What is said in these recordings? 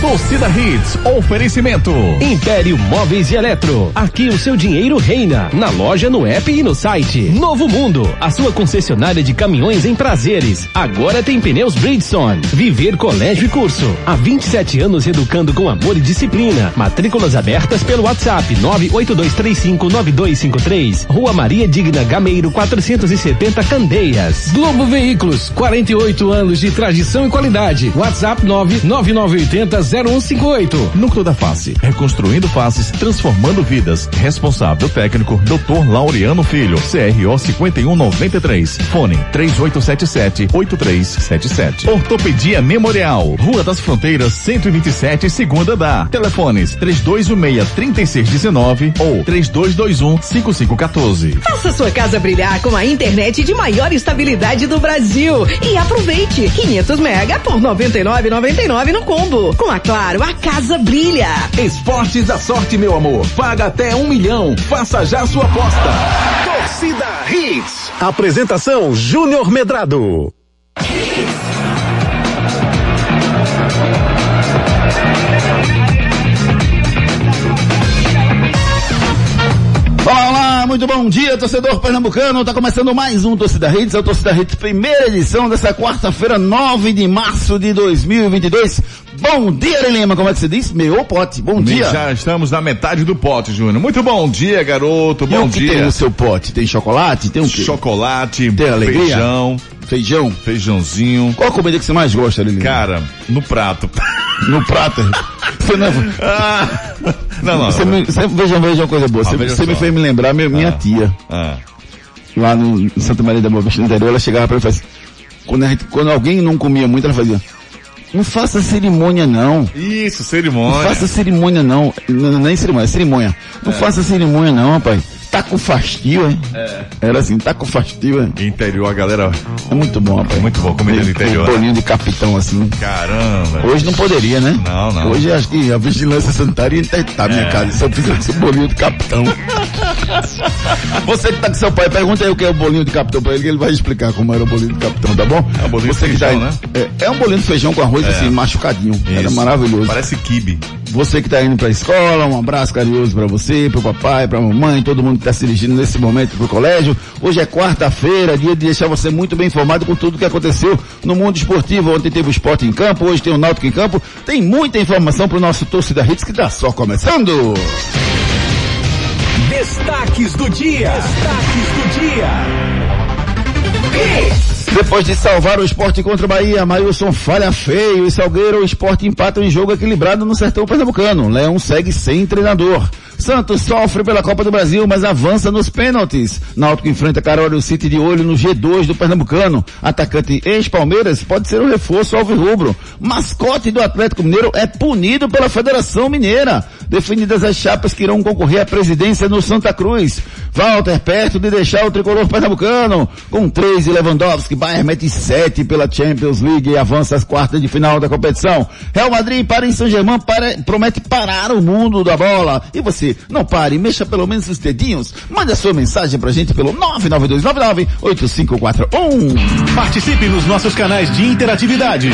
Torcida Hits, oferecimento. Império Móveis e Eletro. Aqui o seu dinheiro reina. Na loja, no app e no site. Novo Mundo, a sua concessionária de caminhões em prazeres. Agora tem pneus Bridgestone. Viver Colégio e Curso. Há 27 anos educando com amor e disciplina. Matrículas abertas pelo WhatsApp 982359253. Rua Maria Digna Gameiro 470 Candeias. Globo Veículos, 48 anos de tradição e qualidade. WhatsApp 999800158. Núcleo da Face, reconstruindo faces, transformando vidas. Responsável técnico, Dr. Laureano Filho, CRO 5193. Fone 3877-8377. Ortopedia Memorial, Rua das Fronteiras 127, segunda da. Telefones 3216-3619 ou 3221-5514. Faça sua casa brilhar com a internet de maior estabilidade do Brasil e aproveite 500 mega por 99,99 no combo. Com a Claro, a casa brilha. Esportes da sorte, meu amor. Paga até um milhão. Faça já sua aposta. Torcida Hits. Apresentação Júnior Medrado. Olá, muito bom dia, torcedor pernambucano. Tá começando mais um Torcida Hits, é o Torcida Hits, primeira edição dessa quarta-feira, 9 de março de 2022. Bom dia, Lima, como é que você diz? Meu pote, bom dia. Já estamos na metade do pote, Júnior. Muito bom dia, garoto. E Bom o que dia. tem no seu pote? Tem chocolate? Tem o quê? Chocolate, Tem alegria? feijão, Feijão? feijãozinho. Qual a comida que você mais gosta, Lili? Cara, no prato. No prato. Você não... Ah, não, não. Você me, você, veja, veja uma coisa boa. Ah, Você, você me fez me lembrar minha, minha Ah. tia. Ah, lá no Santa Maria da Boa Vista no interior, ela chegava para mim e fazia, quando, a gente, quando alguém não comia muito, ela fazia, não faça cerimônia não. isso, Não cerimônia. faça cerimônia não. Não, nem cerimônia, é cerimônia. Não faça cerimônia não, rapaz. Tá com fastio, hein? Era assim, tá com fastio, hein? Interior, a galera. É muito bom, rapaz. Muito bom, comida do interior, Um né? bolinho de capitão, assim. Caramba. Hoje não poderia, né? Não, não. Hoje acho que a vigilância sanitária ia interditar minha É. casa se eu fizesse um bolinho de capitão. Você que tá com seu pai, pergunta aí o que é o bolinho de capitão pra ele, que ele vai explicar como era o bolinho de capitão, tá bom? É um bolinho de Você que tá feijão, aí- né? É, é um bolinho de feijão com arroz assim, machucadinho. Era Isso. maravilhoso. Parece kibe. Você que está indo para a escola, um abraço carinhoso para você, para o papai, para a mamãe, todo mundo está se dirigindo nesse momento para o colégio. Hoje é quarta-feira, dia de deixar você muito bem informado com tudo que aconteceu no mundo esportivo. Ontem teve o esporte em campo, hoje tem o Náutico em campo. Tem muita informação para o nosso torcida Hits que está só começando. Destaques do dia. Destaques do dia. Depois de salvar o esporte contra o Bahia, Mailson falha feio e Salgueiro o esporte empata em jogo equilibrado no sertão pernambucano. Leão segue sem treinador. Santos sofre pela Copa do Brasil, mas avança nos pênaltis. Náutico enfrenta Carolina City de olho no G2 do Pernambucano. Atacante ex-Palmeiras pode ser um reforço alvirrubro. Mascote do Atlético Mineiro é punido pela Federação Mineira. Definidas as chapas que irão concorrer à presidência no Santa Cruz. Walter perto de deixar o tricolor pernambucano. Com três de Lewandowski, Bayern mete sete pela Champions League e avança às quartas de final da competição. Real Madrid para em Saint-Germain para, promete parar o mundo da bola. E você, não pare, mexa pelo menos os dedinhos. Mande a sua mensagem pra gente pelo 992998541. Participe nos nossos canais de interatividade.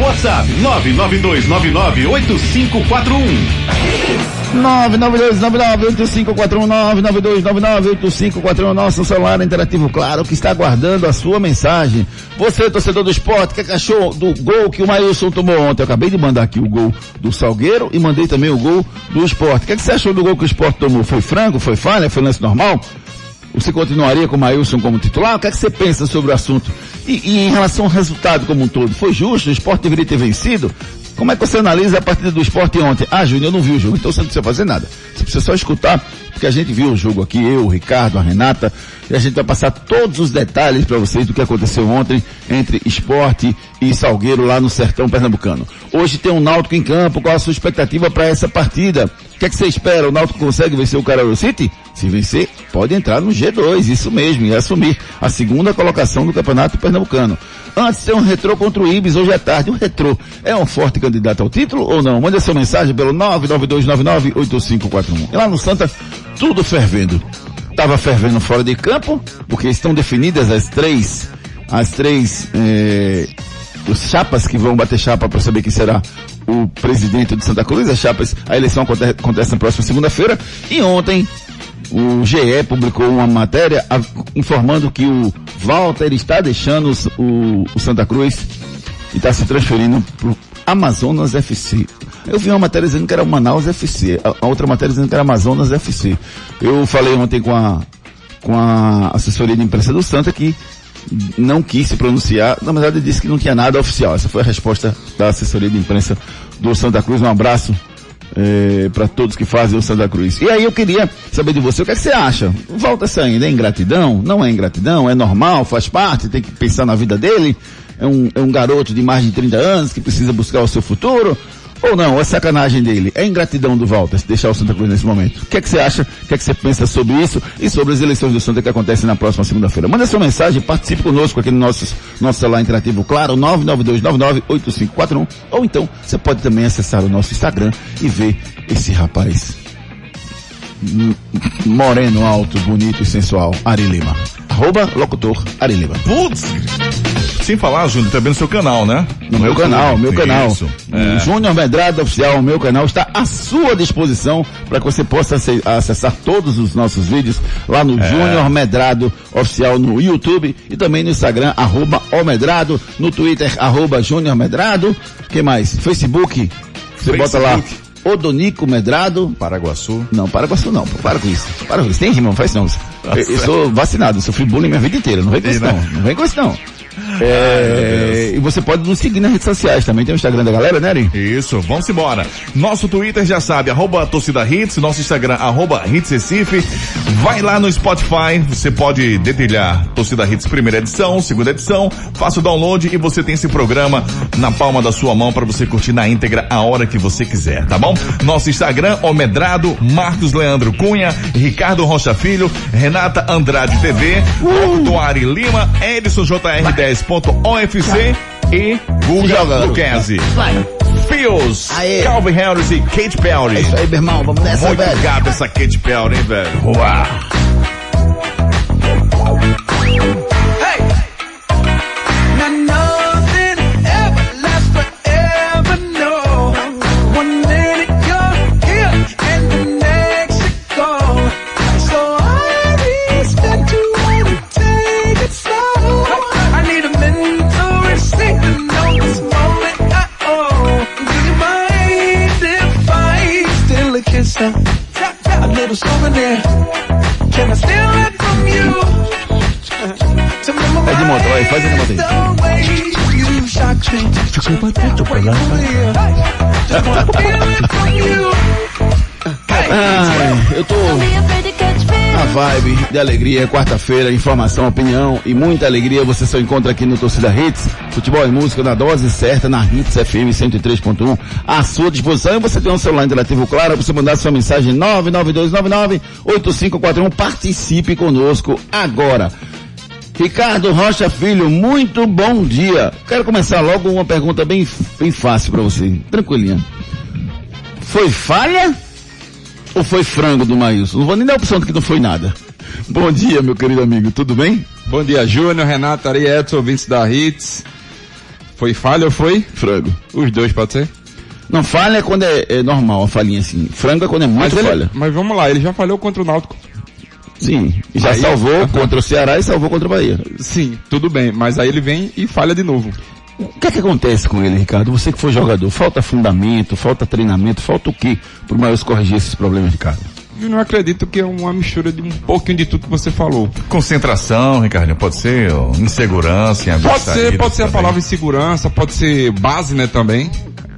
WhatsApp 992998541. 992998541 nosso celular interativo claro que está aguardando a sua mensagem. Você, torcedor do esporte, que achou do gol que o Maílson tomou ontem? Eu acabei de mandar aqui o gol do Salgueiro e mandei também o gol do esporte. O que, é que você achou do gol que o esporte tomou? Foi frango? Foi falha? Foi lance normal? Você continuaria com o Maílson como titular? O que é que você pensa sobre o assunto? E, e em relação ao resultado como um todo, foi justo? O esporte deveria ter vencido? Como é que você analisa a partida do esporte ontem? Ah, Júnior, eu não vi o jogo, então você não precisa fazer nada. Você precisa só escutar, porque a gente viu o jogo aqui, eu, o Ricardo, a Renata, e a gente vai passar todos os detalhes para vocês do que aconteceu ontem entre esporte e Salgueiro lá no sertão pernambucano. Hoje tem um Náutico em campo, qual a sua expectativa para essa partida? O que é que você espera? O Náutico consegue vencer o Carol City? Se vencer, pode entrar no G2, isso mesmo, e assumir a segunda colocação do Campeonato Pernambucano. Antes tem um retrô contra o Ibis hoje à tarde. O retrô é um forte candidato ao título ou não? Mande a sua mensagem pelo 992998541. E lá no Santa, tudo fervendo. Tava fervendo fora de campo, porque estão definidas as três, as três, eh, chapas que vão bater chapa para saber quem será o presidente do Santa Cruz, a chapas, a eleição acontece, acontece na próxima segunda-feira, e ontem o GE publicou uma matéria informando que o Walter está deixando o, o Santa Cruz e está se transferindo para Amazonas FC. Eu vi uma matéria dizendo que era Manaus FC, a, outra matéria dizendo que era Amazonas FC. Eu falei ontem com a, com a assessoria de imprensa do Santa que não quis se pronunciar, na verdade disse que não tinha nada oficial. Essa foi a resposta da assessoria de imprensa do Santa Cruz. Um abraço é, para todos que fazem o Santa Cruz. E aí eu queria saber de você, o que, é que você acha? Volta saindo, é ingratidão? Não é ingratidão? É normal? Faz parte? Tem que pensar na vida dele? É um, é um garoto de mais de 30 anos que precisa buscar o seu futuro? Ou não, é sacanagem dele. É ingratidão do Walter deixar o Santa Cruz nesse momento. O que é que você acha? O que é que você pensa sobre isso e sobre as eleições do Santa que acontecem na próxima segunda-feira? Manda sua mensagem, participe conosco aqui no nosso, nosso celular interativo, claro, 992998541. Ou então, você pode também acessar o nosso Instagram e ver esse rapaz moreno, alto, bonito e sensual, Ari Lima. Arroba locutor Ari Lima. Putz! Sem falar, Júnior, também no seu canal, né? No, meu canal, meu canal. Isso. É. Júnior Medrado Oficial, meu canal está à sua disposição para que você possa acessar todos os nossos vídeos lá no é. Júnior Medrado Oficial no YouTube e também no Instagram, arroba o Medrado, no Twitter, arroba Júnior Medrado. que mais? Facebook, você Facebook. bota lá Odonico Medrado. Paraguaçu. Não, Paraguaçu não, para com isso. Para com isso. Tem irmão, faz não. Eu, eu, sou vacinado, sofri bullying minha vida inteira. Não vem com isso não. Não vem com isso não. É, e você pode nos seguir nas redes sociais também. Tem o Instagram da galera, né, Ari? Isso, vamos embora. Nosso Twitter já sabe, arroba torcida hits, nosso Instagram, arroba hits Recife. Vai lá no Spotify, você pode dedilhar Torcida Hits primeira edição, segunda edição, faça o download e você tem esse programa na palma da sua mão para você curtir na íntegra a hora que você quiser, tá bom? Nosso Instagram, Omedrado, Marcos Leandro Cunha, Ricardo Rocha Filho, Renata Andrade TV, uh! Ari Lima, Edson JR10 10.ofc e Guga Luquezzi. Fios, Aê. Calvin Harris e Kate Perry. É isso aí, meu irmão, vamos nessa, Muito velho. gato essa Kate Perry, hein, velho? Uau. Ai, eu tô a vibe de alegria, quarta-feira, informação, opinião e muita alegria. Você só encontra aqui no Torcida Hits, futebol e música na dose certa, na Hits FM 103.1, à sua disposição. E você tem um celular interativo claro, você mandar sua mensagem 992998541, participe conosco agora. Ricardo Rocha Filho, muito bom dia. Quero começar logo uma pergunta bem, bem fácil para você, tranquilinha. Foi falha ou foi frango do Maílson? Não vou nem dar a opção de que não foi nada. Bom dia, meu querido amigo, tudo bem? Bom dia, Júnior, Renato, Ari Edson, ouvintes da Hits. Foi falha ou foi? Frango. Os dois, pode ser? Não, falha é quando é, é normal, a falhinha assim. Frango é quando é muito mas ele, falha. Mas vamos lá, ele já falhou contra o Náutico. Sim, já aí, salvou contra o Ceará e salvou contra o Bahia. Sim, tudo bem, mas aí ele vem e falha de novo. O que é que acontece com ele, Ricardo? Você que foi jogador, falta fundamento, falta treinamento, falta o quê para o Maior corrigir esses problemas de cara? Eu não acredito que é uma mistura de um pouquinho de tudo que você falou. Concentração, Ricardo, pode ser ó, insegurança, em Pode ser, pode ser também. a palavra insegurança, pode ser base, né, também.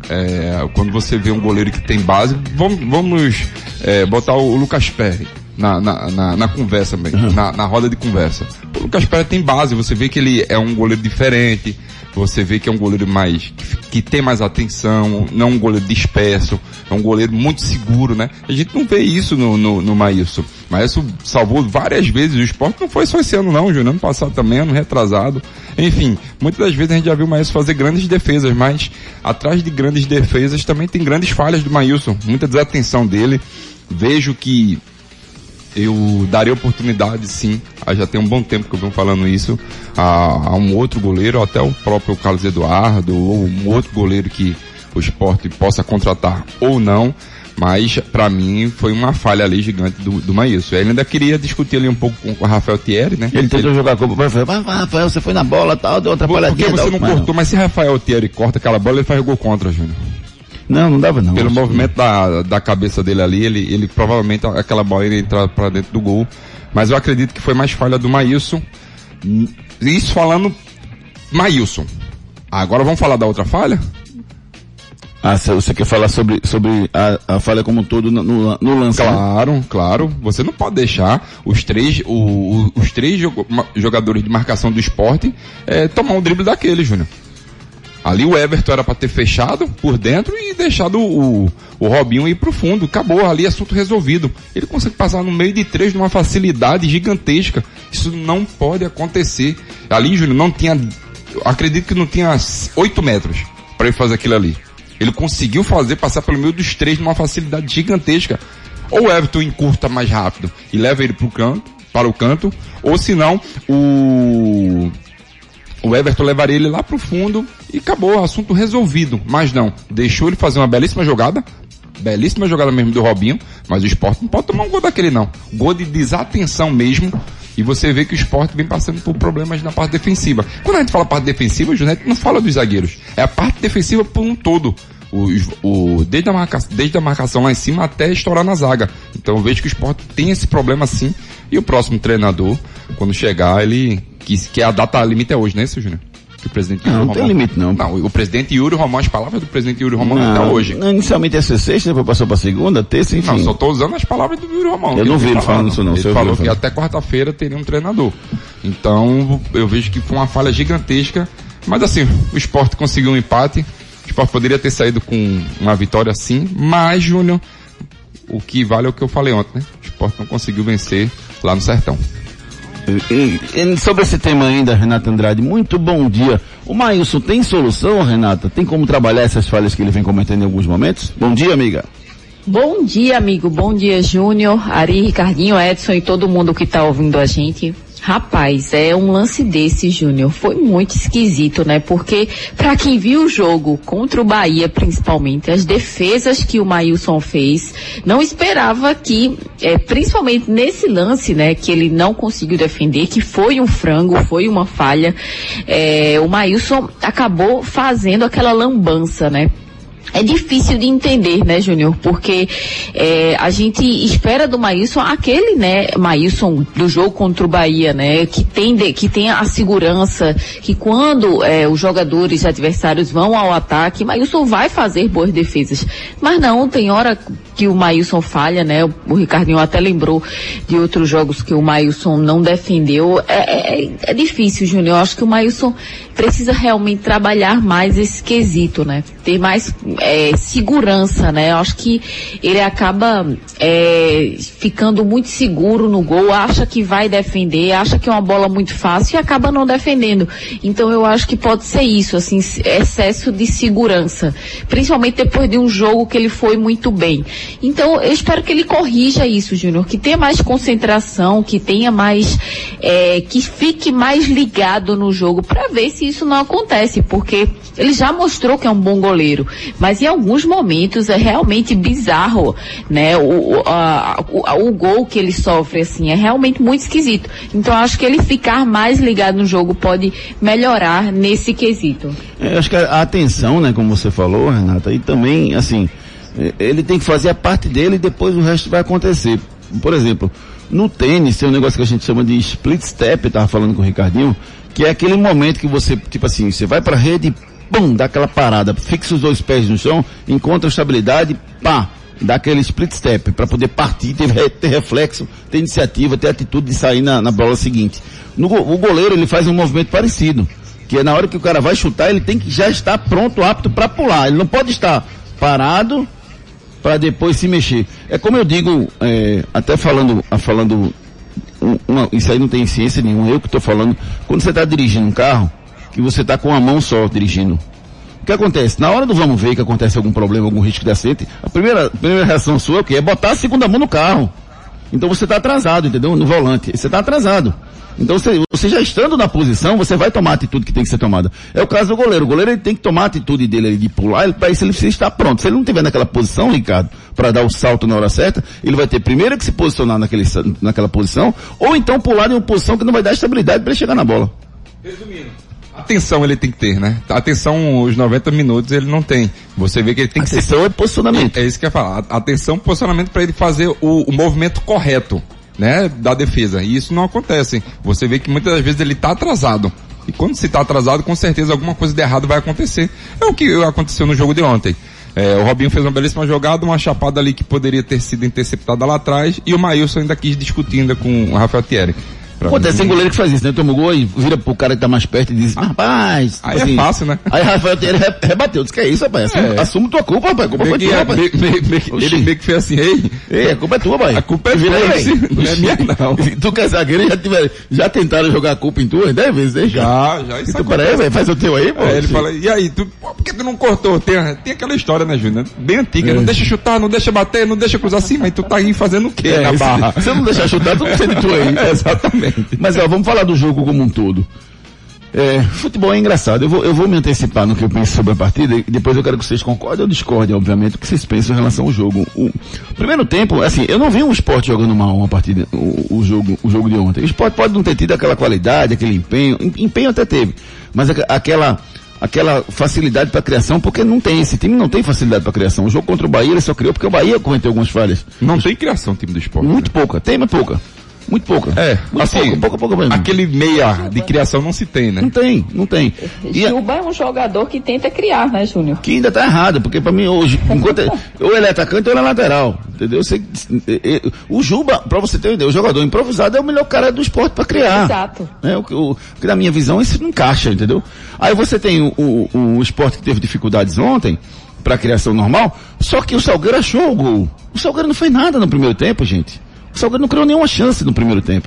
É, quando você vê um goleiro que tem base, vamos, vamos é, botar o Lucas Perry na, na, na, na conversa, uhum. na, na roda de conversa. O Lucas Perry tem base, você vê que ele é um goleiro diferente, você vê que é um goleiro mais, que tem mais atenção, não é um goleiro disperso, é um goleiro muito seguro, né? A gente não vê isso no, no, no Maílson. Maílson salvou várias vezes o esporte, não foi só esse ano não, Júnior, ano passado também, ano retrasado. Enfim, muitas das vezes a gente já viu o Maílson fazer grandes defesas, mas atrás de grandes defesas também tem grandes falhas do Maílson, muita desatenção dele. Vejo que eu daria oportunidade sim, já tem um bom tempo que eu venho falando isso, a, a um outro goleiro, até o próprio Carlos Eduardo, ou um outro goleiro que o esporte possa contratar ou não, mas para mim foi uma falha ali gigante do, do Maílson. Ele ainda queria discutir ali um pouco com o Rafael Thierry, né? Ele tentou jogar com o Rafael, vai, Rafael, você foi na bola tal, deu outra Por- Porque palhadinha. você tal, não mas cortou, mas se Rafael Thierry corta aquela bola, ele faz gol contra, Júnior. Não, não dava não. Pelo Acho que- movimento da, da cabeça dele ali, ele, ele provavelmente aquela bola ia entrar para dentro do gol. Mas eu acredito que foi mais falha do Maílson. Isso falando Maílson. Agora vamos falar da outra falha? Ah, você quer falar sobre, sobre a, a falha como um todo no, no, no lance, né? Claro, claro. Você não pode deixar os três, o- o- os três jogadores de marcação do esporte eh, tomar um drible daquele, Júnior. Ali o Everton era para ter fechado por dentro e deixado o, o Robinho ir pro fundo. Acabou ali, assunto resolvido. Ele consegue passar no meio de três numa facilidade gigantesca. Isso não pode acontecer. Ali, Júnior, não tinha, acredito que não tinha oito metros para ele fazer aquilo ali. Ele conseguiu fazer passar pelo meio dos três numa facilidade gigantesca. Ou o Everton encurta mais rápido e leva ele pro canto, para o canto, ou se não, o o Everton levaria ele lá pro fundo e acabou, assunto resolvido. Mas não, deixou ele fazer uma belíssima jogada, belíssima jogada mesmo do Robinho, mas o esporte não pode tomar um gol daquele não. Gol de desatenção mesmo. E você vê que o esporte vem passando por problemas na parte defensiva. Quando a gente fala parte defensiva, o Junete não fala dos zagueiros. É a parte defensiva por um todo. Os- O, desde, a marca, desde a marcação lá em cima até estourar na zaga. Então eu vejo que o esporte tem esse problema sim. E o próximo treinador, quando chegar, ele. Que, que a data limite é hoje, né, seu Júnior? Que o presidente Não, Yuri não tem Romão- limite, não. Não, o presidente Yuri Romão, as palavras do presidente Yuri Romão até hoje. não, inicialmente ia ser sexta, depois passou pra segunda, terça, enfim. Não, só tô usando as palavras do Yuri Romão. Eu não vi ele falando. falando isso não, Ele falou que até quarta-feira teria um treinador. Então, eu vejo que foi uma falha gigantesca. Mas assim, o esporte conseguiu um empate. O esporte poderia ter saído com uma vitória sim, mas, Júnior, o que vale é o que eu falei ontem, né? O esporte não conseguiu vencer lá no Sertão. E- e sobre esse tema ainda, Renata Andrade, muito bom dia. O Maílson tem solução, Renata? Tem como trabalhar essas falhas que ele vem cometendo em alguns momentos? Bom dia, amiga. Bom dia, amigo. Bom dia, Júnior, Ari, Ricardinho, Edson e todo mundo que tá ouvindo a gente. Rapaz, é um lance desse, Júnior. Foi muito esquisito, né? Porque, pra quem viu o jogo contra o Bahia, principalmente, as defesas que o Maílson fez, não esperava que, é, principalmente nesse lance, né, que ele não conseguiu defender, que foi um frango, foi uma falha, é, o Maílson acabou fazendo aquela lambança, né? É difícil de entender, né, Júnior? Porque é, a gente espera do Maílson aquele, né, Maílson do jogo contra o Bahia, né, que tem, de- que tem a segurança, que quando é, os jogadores adversários vão ao ataque, Maílson vai fazer boas defesas. Mas não, tem hora que o Maílson falha, né? O, Ricardinho até lembrou de outros jogos que o Maílson não defendeu. É, é, é difícil, Júnior. Acho que o Maílson precisa realmente trabalhar mais esse quesito, né? Ter mais é, segurança, né? Eu acho que ele acaba é, ficando muito seguro no gol, acha que vai defender, acha que é uma bola muito fácil e acaba não defendendo. Então eu acho que pode ser isso, assim, excesso de segurança. Principalmente depois de um jogo que ele foi muito bem. Então eu espero que ele corrija isso, Júnior, que tenha mais concentração, que tenha mais, é, que fique mais ligado no jogo para ver se isso não acontece, porque ele já mostrou que é um bom goleiro, mas em alguns momentos é realmente bizarro, né? O, a- o, o gol que ele sofre, assim, é realmente muito esquisito. Então acho que ele ficar mais ligado no jogo pode melhorar nesse quesito. É, acho que a atenção, né, como você falou, Renata, e também, assim, é, ele tem que fazer a parte dele e depois o resto vai acontecer. Por exemplo, no tênis tem um negócio que a gente chama de split step, eu tava falando com o Ricardinho, que é aquele momento que você, tipo assim, você vai pra rede, pum, dá aquela parada, fixa os dois pés no chão, encontra estabilidade, pá, dá aquele split step para poder partir, ter, ter reflexo, ter iniciativa, ter atitude de sair na, na bola seguinte. No, o goleiro ele faz um movimento parecido, que é na hora que o cara vai chutar, ele tem que já estar pronto, apto para pular. Ele não pode estar parado para depois se mexer. É como eu digo, é, até falando, falando, um- uma- isso aí não tem ciência nenhuma, eu que estou falando, quando você está dirigindo um carro, que você está com uma mão só dirigindo. O que acontece? Na hora do vamos ver que acontece algum problema, algum risco de acidente, a primeira, a primeira reação sua é o quê? É botar a segunda mão no carro. Então você está atrasado, entendeu? No volante. Você está atrasado. Então você, você já estando na posição, você vai tomar a atitude que tem que ser tomada. É o caso do goleiro. O goleiro ele tem que tomar a atitude dele de pular, para isso ele precisa estar pronto. Se ele não estiver naquela posição, Ricardo, para dar o salto na hora certa, ele vai ter primeiro que se posicionar naquele, naquela posição, ou então pular em uma posição que não vai dar estabilidade para chegar na bola. Resumindo. Atenção ele tem que ter, né? Atenção, os 90 minutos ele não tem. Você vê que ele tem que Atenção é posicionamento. É, é isso que eu ia falar. Atenção, posicionamento para ele fazer o, o movimento correto, né? Da defesa. E isso não acontece. Você vê que muitas das vezes ele tá atrasado. E quando se tá atrasado, com certeza alguma coisa de errado vai acontecer. É o que aconteceu no jogo de ontem. É, o Robinho fez uma belíssima jogada, uma chapada ali que poderia ter sido interceptada lá atrás, e o Maílson ainda quis discutir ainda com o Rafael Thierry. Pô, tem goleiro que faz isso, né? Toma o gol e vira pro cara que tá mais perto e diz, ah, rapaz. Aí assim, é fácil, né? Aí Rafael re, rebateu, disse que é isso, rapaz. Assume, é. assume tua culpa, rapaz. A culpa foi tua, rapaz. Ele meio que fez assim, ei. Ei, a culpa é tua, rapaz. A culpa é tua, não é minha não. tu quer zagueiro já tiver, já tentaram jogar a culpa em tu, 10 vezes, né? Já, já. Isso tu parece, velho, faz o teu aí, pô. É, ele fala, e aí, tu, por que tu não cortou? Tem, tem aquela história, né, Júnior? Bem antiga, é. não deixa chutar, não deixa bater, não deixa cruzar assim, mas tu tá aí fazendo o quê é, na barra? Se não deixar chutar, tu não precisa de tu aí. Exatamente. Mas ó, vamos falar do jogo como um todo. É, futebol é engraçado. Eu vou, eu vou me antecipar no que eu penso sobre a partida e depois eu quero que vocês concordem ou discordem, obviamente, o que vocês pensam em relação ao jogo. O primeiro tempo, assim, eu não vi o esporte jogando mal uma partida, o, o, jogo, o jogo de ontem. O esporte pode não ter tido aquela qualidade, aquele empenho, empenho até teve, mas aquela aquela facilidade para criação, porque não tem, esse time não tem facilidade para criação. O jogo contra o Bahia ele só criou porque o Bahia cometeu algumas falhas. Não tem criação o time do esporte. Muito né? pouca, tem, mas pouca. Muito pouca. É, muito assim, pouca, pouca, pouca mesmo. Aquele meia de criação não se tem, né? Não tem, não tem. E Juba é um jogador que tenta criar, né, Júnior? Que ainda tá errado, porque para mim hoje, enquanto ou ele é atacante ou ele é lateral, entendeu? Você, o Juba, para você ter uma ideia, o jogador improvisado é o melhor cara do esporte para criar. Exato. É, o, o, que na minha visão isso não encaixa, entendeu? Aí você tem o, o, o esporte que teve dificuldades ontem, para criação normal, só que o Salgueiro achou o gol. O Salgueiro não fez nada no primeiro tempo, gente. O Salgueiro não criou nenhuma chance no primeiro tempo.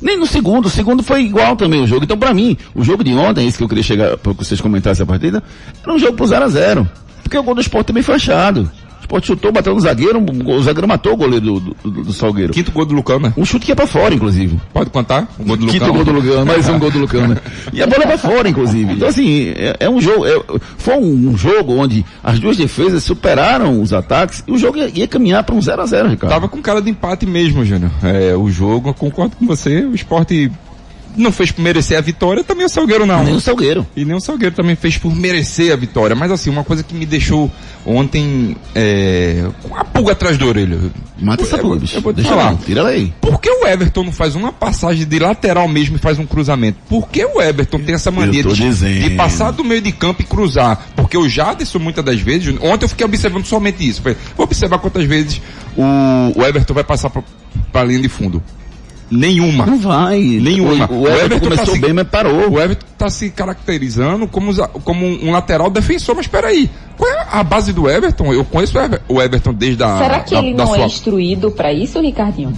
Nem no segundo. O segundo foi igual também o jogo. Então, para mim, o jogo de ontem, esse que eu queria chegar, para que vocês comentassem a partida, era um jogo pro 0 a 0 Porque o gol do esporte também foi achado. Sport chutou, bateu no zagueiro, o zagueiro matou o goleiro do, do, do Salgueiro. Quinto gol do Lucão, né? Um chute que ia pra fora, inclusive. Pode contar? O gol do Quinto gol do Lucão, mais um gol do Lucão, né? E a bola pra fora, inclusive. Então, assim, é, é um jogo, é, foi um, jogo onde as duas defesas superaram os ataques e o jogo ia, ia caminhar para um 0 a 0 Ricardo. Tava com cara de empate mesmo, Júnior. É, o jogo, eu concordo com você, o esporte não fez por merecer a vitória, também o Salgueiro não. Nem o Salgueiro. E nem o Salgueiro também fez por merecer a vitória. Mas assim, uma coisa que me deixou ontem é, com a pulga atrás da orelha. Mata essa pulga, bicho. Eu vou te Deixa falar. tira ela aí. Por que o Everton não faz uma passagem de lateral mesmo e faz um cruzamento? Por que o Everton tem essa mania de, de, passar do meio de campo e cruzar? Porque o Jadson muitas das vezes, ontem eu fiquei observando somente isso. Vou observar quantas vezes o, o Everton vai passar para a linha de fundo. Nenhuma. Não vai. Nenhuma. O, o, Everton, Everton começou tá se, bem, mas parou. O Everton está se caracterizando como, como um lateral defensor, mas espera aí. Qual é a base do Everton? Eu conheço o Everton desde a. Será que da, ele da não sua... é instruído para isso, Ricardinho?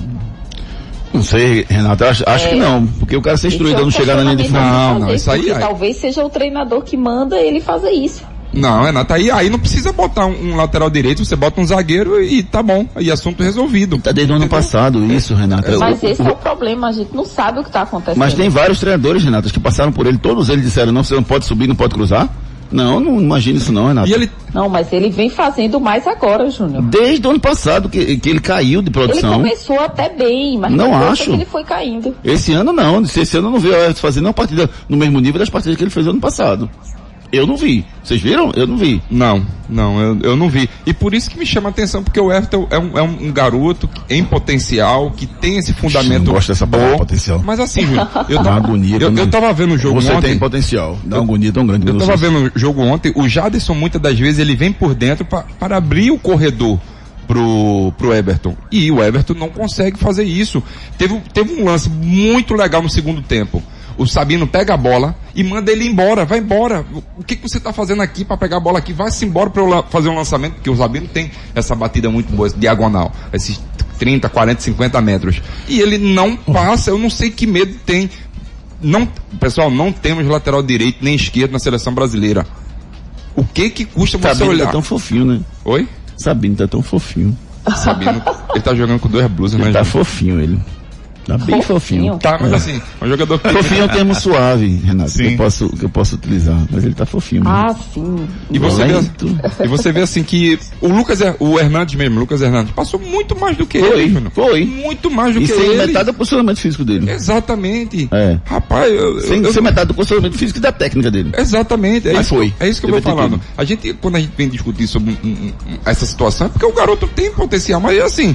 Não sei, Renato, acho, acho é, que não, porque o cara ser instruído é não chegar na linha de fundo. Não, não, isso aí. Talvez seja o treinador que manda ele fazer isso. Não, Renato, aí, aí não precisa botar um, um, lateral direito, você bota um zagueiro e tá bom, aí assunto resolvido. Tá desde o ano passado isso, Renato. Mas esse é o problema, a gente não sabe o que tá acontecendo. Mas tem vários treinadores, Renato, que passaram por ele, todos eles disseram, não, você não pode subir, não pode cruzar. Não, não imagina isso não, Renato. Ele... Não, mas ele vem fazendo mais agora, Júnior. Desde o ano passado que, que ele caiu de produção. Ele começou até bem, mas não acho que ele foi caindo. Esse ano não, esse ano eu não vi o Everton fazendo uma partida no mesmo nível das partidas que ele fez ano passado. Eu não vi. Vocês viram? Eu não vi. Não, não, eu, eu não vi. E por isso que me chama a atenção, porque o Everton é um, é um garoto em potencial, que tem esse fundamento. Eu gosto dessa palavra potencial. Mas assim, eu tava, agonia eu, eu tava vendo o jogo Você ontem. Você tem potencial. Dá uma agonia tão grande. Eu tava vendo o jogo ontem, o Jadson muitas das vezes ele vem por dentro para abrir o corredor pro, pro Everton. E o Everton não consegue fazer isso. Teve, teve um lance muito legal no segundo tempo o Sabino pega a bola e manda ele embora, vai embora. O que, que você está fazendo aqui para pegar a bola aqui? Vai-se embora para eu fazer um lançamento, porque o Sabino tem essa batida muito boa, diagonal, esses 30, 40, 50 metros. E ele não passa, eu não sei que medo tem. Não, pessoal, não temos lateral direito nem esquerdo na seleção brasileira. O que que custa você Sabino olhar? tá tão fofinho, né? Oi? Sabino tá tão fofinho. Sabino, ele tá jogando com duas blusas, ele né? Tá gente? fofinho ele. Tá bem fofinho. Fofinho. Tá, mas assim, é um jogador que. Fofinho é um termo suave, Renato, que Sim. eu, posso, que eu posso utilizar. Mas ele tá fofinho. mesmo. Ah, sim. E você, vê, Lento. e você vê assim que o Lucas, o Hernandes mesmo, o Lucas Hernandes, passou muito mais do que Foi, ele, foi. Muito mais do E que sem ele. metade do posicionamento físico dele. Exatamente. É. Rapaz, eu, Sem, eu, sem metade do posicionamento físico e da técnica dele. Exatamente, é Mas isso, foi. é isso que eu vou falando. A gente, quando a gente vem discutir sobre um- um- um- essa situação, é porque o garoto tem potencial, mas assim,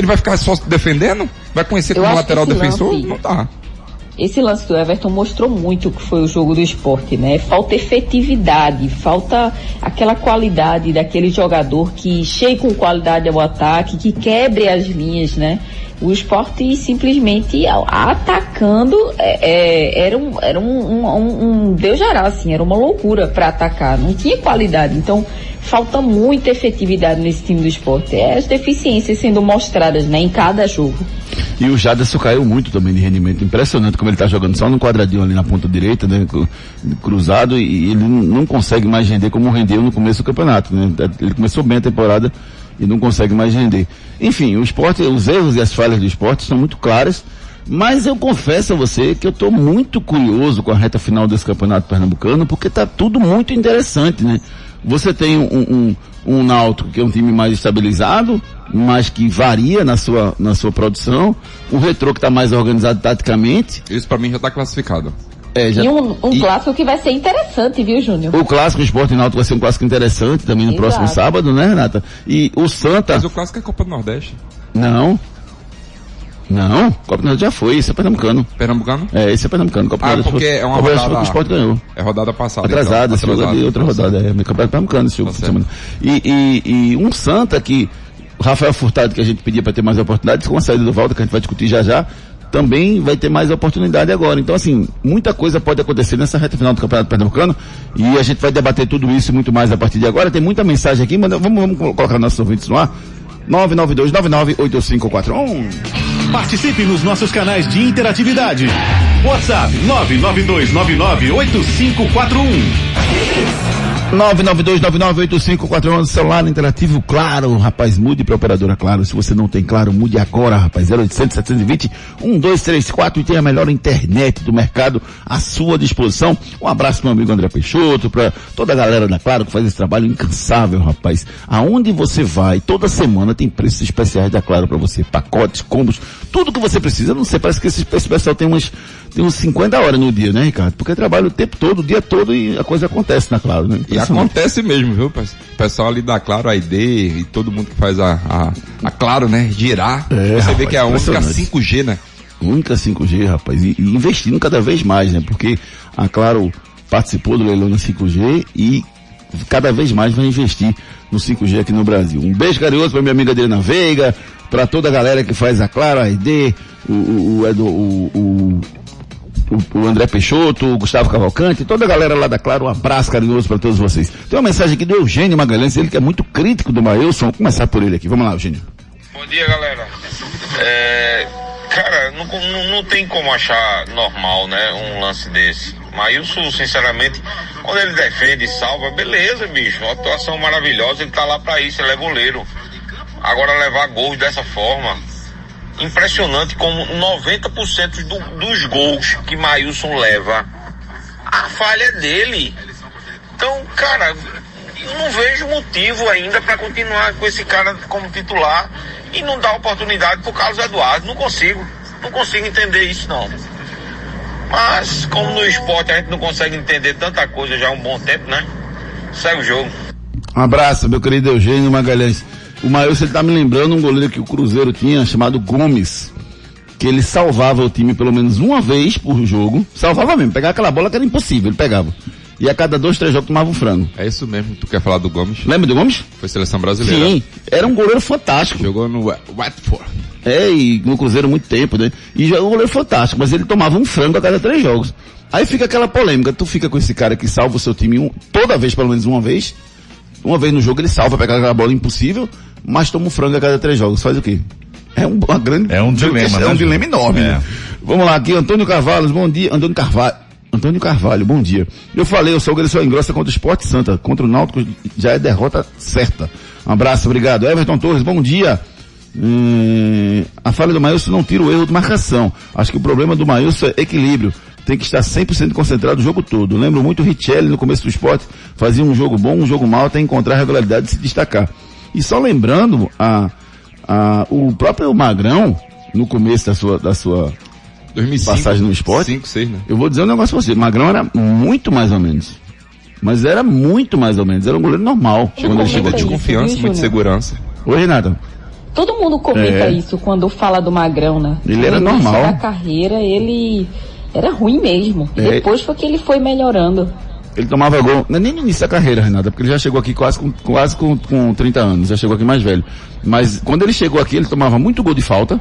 ele vai ficar só defendendo? Vai conhecer Eu como lateral defensor? lance- Não dá. Esse lance do Everton mostrou muito o que foi o jogo do esporte, né? Falta efetividade, falta aquela qualidade daquele jogador que chegue com qualidade ao ataque, que quebre as linhas, né? O esporte simplesmente atacando é, é, era, um, era um, um, um, Deus dará, assim, era uma loucura para atacar, não tinha qualidade. Então, falta muita efetividade nesse time do esporte. É as deficiências sendo mostradas, né, em cada jogo. E o Jaderson caiu muito também de rendimento. Impressionante como ele tá jogando só no quadradinho ali na ponta direita, né? cru- Cruzado, e ele não- consegue mais render como rendeu no começo do campeonato. Né? Ele começou bem a temporada e não consegue mais render. Enfim, o esporte, os erros e as falhas do esporte são muito claras. Mas eu confesso a você que eu estou muito curioso com a reta final desse campeonato pernambucano, porque está tudo muito interessante, né? Você tem um, um, um Náutico que é um time mais estabilizado, mas que varia na sua, na sua produção. O Retrô que está mais organizado taticamente. Isso pra mim já tá classificado. É, já- E um, um e- clássico que vai ser interessante, viu, Júnior? O clássico Esporte e Náutico vai ser um clássico interessante também no Exato. próximo sábado, né, Renata? E o Santa... Mas o clássico é Copa do Nordeste. Não. Não, Copa do Nordeste já foi, esse é pernambucano. Pernambucano? É, esse é pernambucano. Copa do Ah, Nordeste porque foi- é uma Copa rodada- que o Sport ganhou. É rodada passada. Atrasado, então. esse jogo é de outra rodada, é campeonato pernambucano esse jogo Tá. E, e, e um Santa que o Rafael Furtado, que a gente pedia para ter mais oportunidades, com a saída do Walter, que a gente vai discutir já já, também vai ter mais oportunidade agora. Então, assim, muita coisa pode acontecer nessa reta final do Campeonato Pernambucano e a gente vai debater tudo isso e muito mais a partir de agora. Tem muita mensagem aqui, mas vamos, vamos colocar nossos ouvintes no ar. 992998541. Participe nos nossos canais de interatividade. WhatsApp 992998541. 992998541 celular interativo Claro, rapaz, mude para operadora Claro. Se você não tem Claro, mude agora, rapaz. 0800 720 1234 e tem a melhor internet do mercado à sua disposição. Um abraço meu amigo André Peixoto, para toda a galera da Claro que faz esse trabalho incansável, rapaz. Aonde você vai, toda semana tem preços especiais da Claro para você, pacotes, combos, tudo que você precisa. Não sei, parece que esse, esse pessoal tem umas tem uns 50 horas no dia, né, Ricardo? Porque trabalha o tempo todo, o dia todo e a coisa acontece na Claro, né? E acontece mesmo, viu? O pessoal ali da Claro, a ID e todo mundo que faz a, a, a Claro, né? Girar. É, Você vê rapaz, que é a única impressionante. 5G, né? única 5G, rapaz, e, e investindo cada vez mais, né? Porque a Claro participou do leilão da 5G e cada vez mais vai investir no 5G aqui no Brasil. Um beijo carinhoso para minha amiga Adriana Veiga, para toda a galera que faz a Claro, ID, o, o, o, o, André Peixoto, o Gustavo Cavalcante, toda a galera lá da Claro, um abraço carinhoso para todos vocês. Tem uma mensagem aqui do Eugênio Magalhães, ele que é muito crítico do Mailson. Vamos começar por ele aqui. Vamos lá, Eugênio. Bom dia, galera. É, cara, não, não, não tem como achar normal, né, um lance desse. Maílson, sinceramente, quando ele defende salva, beleza, bicho. Uma atuação maravilhosa, ele tá lá pra isso, ele é goleiro. Agora levar gols dessa forma, impressionante como 90% do, dos gols que Maílson leva, a falha é dele. Então, cara, eu não vejo motivo ainda para continuar com esse cara como titular e não dar oportunidade pro Carlos Eduardo. Não consigo. Não consigo entender isso não. Mas como no esporte a gente não consegue entender tanta coisa já há um bom tempo, né? Segue o jogo. Um abraço, meu querido Eugênio Magalhães. O Maílson ele tá me lembrando um goleiro que o Cruzeiro tinha, chamado Gomes. Que ele salvava o time pelo menos uma vez por jogo. Salvava mesmo, pegava aquela bola que era impossível, ele pegava. E a cada dois, três jogos tomava um frango. É isso mesmo. Tu quer falar do Gomes? Lembra do Gomes? Foi seleção brasileira. Sim, era um goleiro fantástico. Jogou no Wa- Watford. É, e no Cruzeiro muito tempo, né? E é um goleiro fantástico, mas ele tomava um frango a cada três jogos. Aí fica aquela polêmica, tu fica com esse cara que salva o seu time um- toda vez, pelo menos uma vez. Uma vez no jogo ele salva, pega aquela bola impossível, mas toma um frango a cada três jogos. Faz o quê? É um, uma grande... É um dilema, É né, um dilema enorme, É. né? Vamos lá, aqui, Antônio Carvalho, bom dia. Antônio Carvalho. Antônio Carvalho, bom dia. Eu falei, eu sou o Grêmio engrossa contra o Esporte Santa. Contra o Náutico já é derrota certa. Um abraço, obrigado. Everton Torres, bom dia. Hum, a falha do Maílson não tira o erro de marcação. Acho que o problema do Maílson é equilíbrio. Tem que estar 100% concentrado o jogo todo. Lembro muito o Richelli no começo do esporte, fazia um jogo bom, um jogo mal, até encontrar a regularidade de se destacar. E só lembrando, a, a, o próprio Magrão, no começo da sua, da sua 2005, passagem no esporte, 5, 6, né? eu vou dizer um negócio pra você, o Magrão era muito mais ou menos. Mas era muito mais ou menos, era um goleiro normal Ele quando ele chegou aqui. Confiança, muita Júnior? segurança. Oi, Renato. Todo mundo comenta É. isso quando fala do Magrão, né? Ele era normal. da carreira, ele era ruim mesmo. É. depois foi que ele foi melhorando. Ele tomava gol, é nem no início da carreira, Renata, porque ele já chegou aqui quase com, quase com, com 30 anos, já chegou aqui mais velho. Mas quando ele chegou aqui, ele tomava muito gol de falta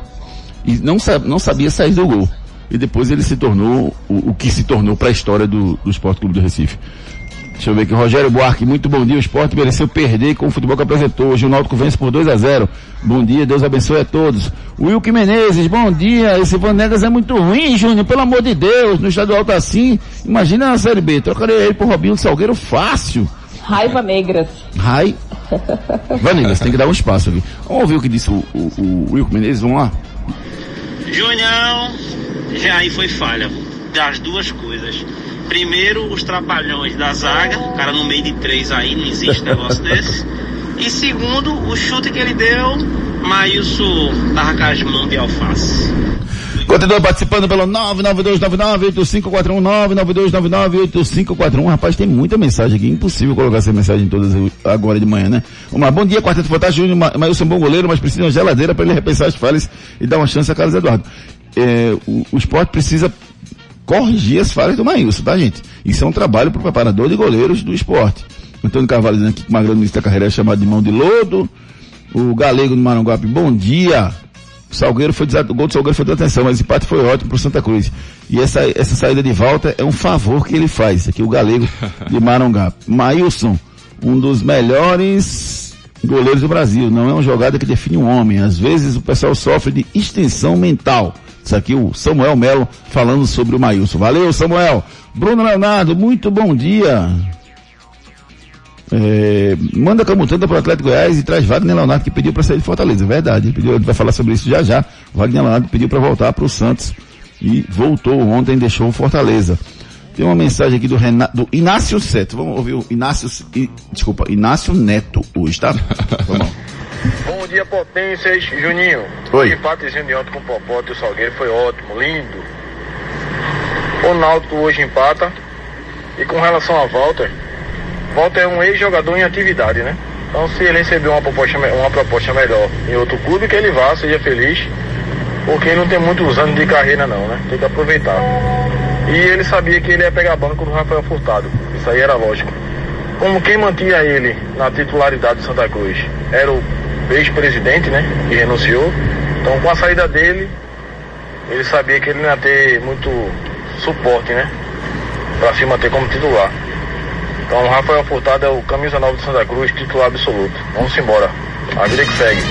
e não, não sabia sair do gol. E depois ele se tornou o, o que se tornou para a história do, do Esporte Clube do Recife. Deixa eu ver aqui, Rogério Buarque, muito bom dia. O esporte mereceu perder com o futebol que apresentou. Hoje o Náutico vence por 2 a 0 Bom dia, Deus abençoe a todos. Wilke Menezes, bom dia. Esse Vanegas é muito ruim, Júnior, pelo amor de Deus. No estadual tá assim. Imagina na Série B. Trocaria ele por Robinho Salgueiro fácil. Raiva negras. Rai. Vanegas, tem que dar um espaço aqui. Vamos ouvir o que disse o, o, o Wilke Menezes, vamos lá. Junião, já aí foi falha das duas coisas. Primeiro, os trapalhões da zaga, o cara no meio de três aí, não existe negócio desse. E segundo, o chute que ele deu, Maílson tava com as mãos de alface. Continua participando pelo 992998541, 992998541. Rapaz, tem muita mensagem aqui. Impossível colocar essa mensagem todas agora de manhã, né? Lá. Bom dia, Quarteto Fantástico. Júnior Ma- Maílson é um bom goleiro, mas precisa de uma geladeira para ele repensar as falhas e dar uma chance a Carlos Eduardo. É, o, o esporte precisa corrigir as falhas do Maílson, tá, gente? Isso é um trabalho para o preparador de goleiros do esporte. Antônio Carvalho dizendo que o Magrão no início da carreira é chamado de mão de lodo. O Galego do Maranguape, bom dia. O Salgueiro foi desa- o gol do Salgueiro foi de atenção, mas o empate foi ótimo pro Santa Cruz. E essa, essa saída de volta é um favor que ele faz. Aqui o Galego de Maranguape. Maílson, um dos melhores goleiros do Brasil. Não é uma jogada que define um homem. Às vezes o pessoal sofre de extensão mental. Isso aqui o Samuel Melo falando sobre o Maílson. Valeu, Samuel. Bruno Leonardo, muito bom dia. É, manda Camutanga para o Atlético Goiás e traz Wagner Leonardo que pediu para sair de Fortaleza. Verdade, ele, pediu, ele vai falar sobre isso já já. Wagner Leonardo pediu para voltar para o Santos e voltou ontem, deixou o Fortaleza. Tem uma mensagem aqui do, Renato, do Inácio Seto. Vamos ouvir o Inácio, desculpa, Inácio Neto hoje, tá? Vamos dia, potências. Juninho, Oi. o empatezinho de ontem com o Popote e o Salgueiro foi ótimo, lindo. O Náutico hoje empata. E com relação a Walter, Walter é um ex-jogador em atividade, né? Então se ele receber uma proposta, uma proposta melhor em outro clube, que ele vá, seja feliz. Porque ele não tem muitos anos de carreira não, né? Tem que aproveitar. E ele sabia que ele ia pegar banco do Rafael Furtado. Isso aí era lógico. Como quem mantinha ele na titularidade do Santa Cruz era o ex-presidente, né? Que renunciou. Então com a saída dele, ele sabia que ele não ia ter muito suporte, né? Pra se manter como titular. Então Rafael Furtado é o camisa 9 do Santa Cruz, titular absoluto. Vamos embora. A vida que segue.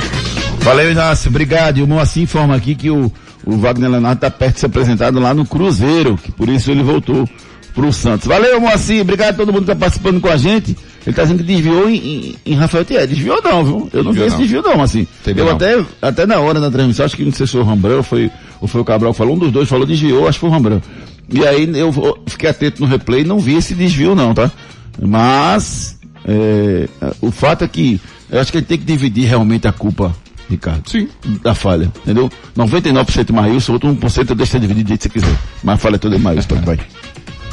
Valeu, Inácio. Obrigado. E o Moacir informa aqui que o, o Wagner Leonardo está perto de ser apresentado lá no Cruzeiro, que por isso ele voltou pro Santos. Valeu, Moacir. Obrigado a todo mundo que está participando com a gente. Ele está dizendo que desviou em, em, em Rafael Thierry. Desviou não, viu? Eu não vi Desviou esse não. desvio não, assim. Teve Eu não. até, até na hora da transmissão, acho que não sei se foi o Rambrão foi, ou foi o Cabral que falou, um dos dois falou desviou, acho que foi o Rambrão. E aí eu fiquei atento no replay e não vi esse desvio não, tá? Mas, é, o fato é que eu acho que ele tem que dividir realmente a culpa, Ricardo. Sim. Da falha, entendeu? 99% Maílson, outro 1% eu deixo você dividir do jeito que você quiser. Mas a falha é toda de Maílson, vai.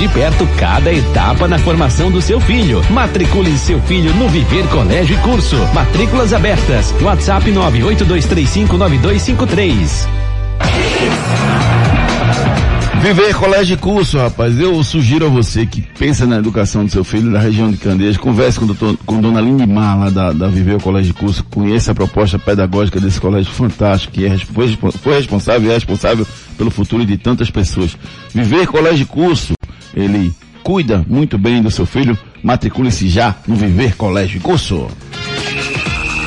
de perto cada etapa na formação do seu filho. Matricule seu filho no Viver Colégio e Curso. Matrículas abertas. WhatsApp 982359253. Viver colégio e curso, rapaz. Eu sugiro a você que pensa na educação do seu filho da região de Candeias, converse com, doutor, com Dona Lindimar lá da, da Viver Colégio e Curso, conheça a proposta pedagógica desse colégio fantástico, que é, foi, foi responsável e é responsável pelo futuro de tantas pessoas. Viver Colégio e Curso, ele cuida muito bem do seu filho, matricule-se já no Viver Colégio e Curso.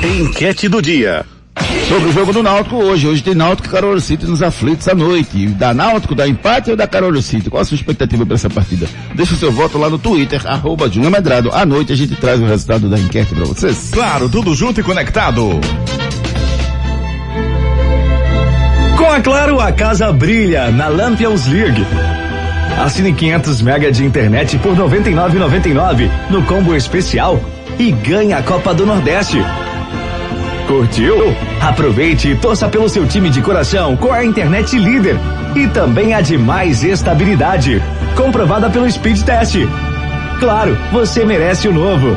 Enquete do dia. Sobre o jogo do Náutico hoje. Hoje tem Náutico e Carolina City nos aflitos à noite. Da Náutico, da empate ou da Carolina City? Qual a sua expectativa para essa partida? Deixa o seu voto lá no Twitter, arroba Júnior Medrado. À noite a gente traz o resultado da enquete para vocês. Claro, tudo junto e conectado. Com a Claro, a casa brilha na Lampions League. Assine 500 mega de internet por 99,99 no combo especial e ganhe a Copa do Nordeste. Curtiu? Aproveite e torça pelo seu time de coração com a internet líder e também a de mais estabilidade, comprovada pelo Speed Test. Claro, você merece o novo.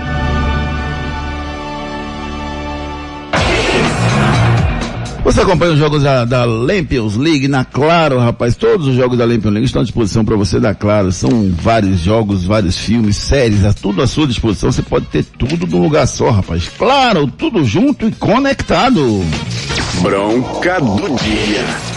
Você acompanha os jogos da, da Lampions League na Claro, rapaz. Todos os jogos da Lampions League estão à disposição para você da Claro. São vários jogos, vários filmes, séries, é tudo à sua disposição. Você pode ter tudo num lugar só, rapaz. Claro, tudo junto e conectado. Bronca do dia.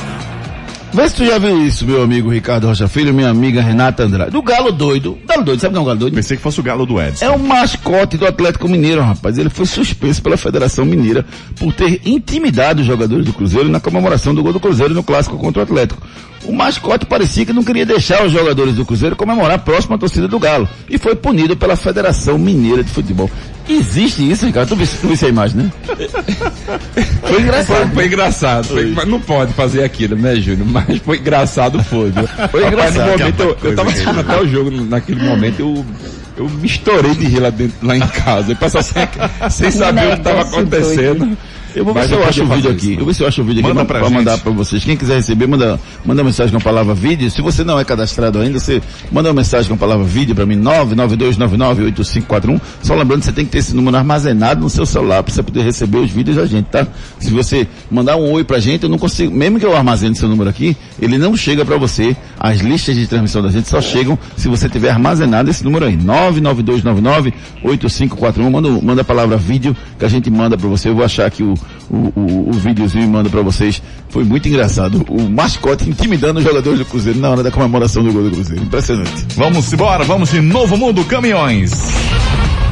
Vê se tu já viu isso, meu amigo Ricardo Rocha Filho, minha amiga Renata Andrade. Do Galo Doido. Galo Doido, sabe o que é um Galo Doido? Pensei que fosse o Galo do Edson. É o mascote do Atlético Mineiro, rapaz. Ele foi suspenso pela Federação Mineira por ter intimidado os jogadores do Cruzeiro na comemoração do gol do Cruzeiro no clássico contra o Atlético. O mascote parecia que não queria deixar os jogadores do Cruzeiro comemorar próximo à torcida do Galo e foi punido pela Federação Mineira de Futebol. Existe isso, Ricardo? Tu tu viste a imagem, né? Foi engraçado. Foi, foi engraçado. Foi, mas não pode fazer aquilo, né, Júnior? Mas foi engraçado, foi. Viu? Foi engraçado. no momento, eu, eu tava assistindo até o jogo, naquele momento eu eu me estourei de rir lá, dentro, lá em casa. Eu passava sem, sem saber o que estava acontecendo. Eu vou ver se eu acho o vídeo aqui. Eu vou ver se eu acho o vídeo Manda aqui gente. mandar pra vocês. Quem quiser receber, manda, manda uma mensagem com a palavra vídeo. Se você não é cadastrado ainda, você manda uma mensagem com a palavra vídeo pra mim, 992998541. Só lembrando que você tem que ter esse número armazenado no seu celular pra você poder receber os vídeos da gente, tá? Se você mandar um oi pra gente, eu não consigo, mesmo que eu armazene seu número aqui, ele não chega pra você. As listas de transmissão da gente só chegam se você tiver armazenado esse número aí, 992998541. Manda, manda a palavra vídeo que a gente manda pra você. Eu vou achar aqui o, o, o, o videozinho e mando pra vocês. Foi muito engraçado. O mascote intimidando os jogadores do Cruzeiro na hora da comemoração do gol do Cruzeiro. Impressionante. Vamos embora, vamos de Novo Mundo Caminhões.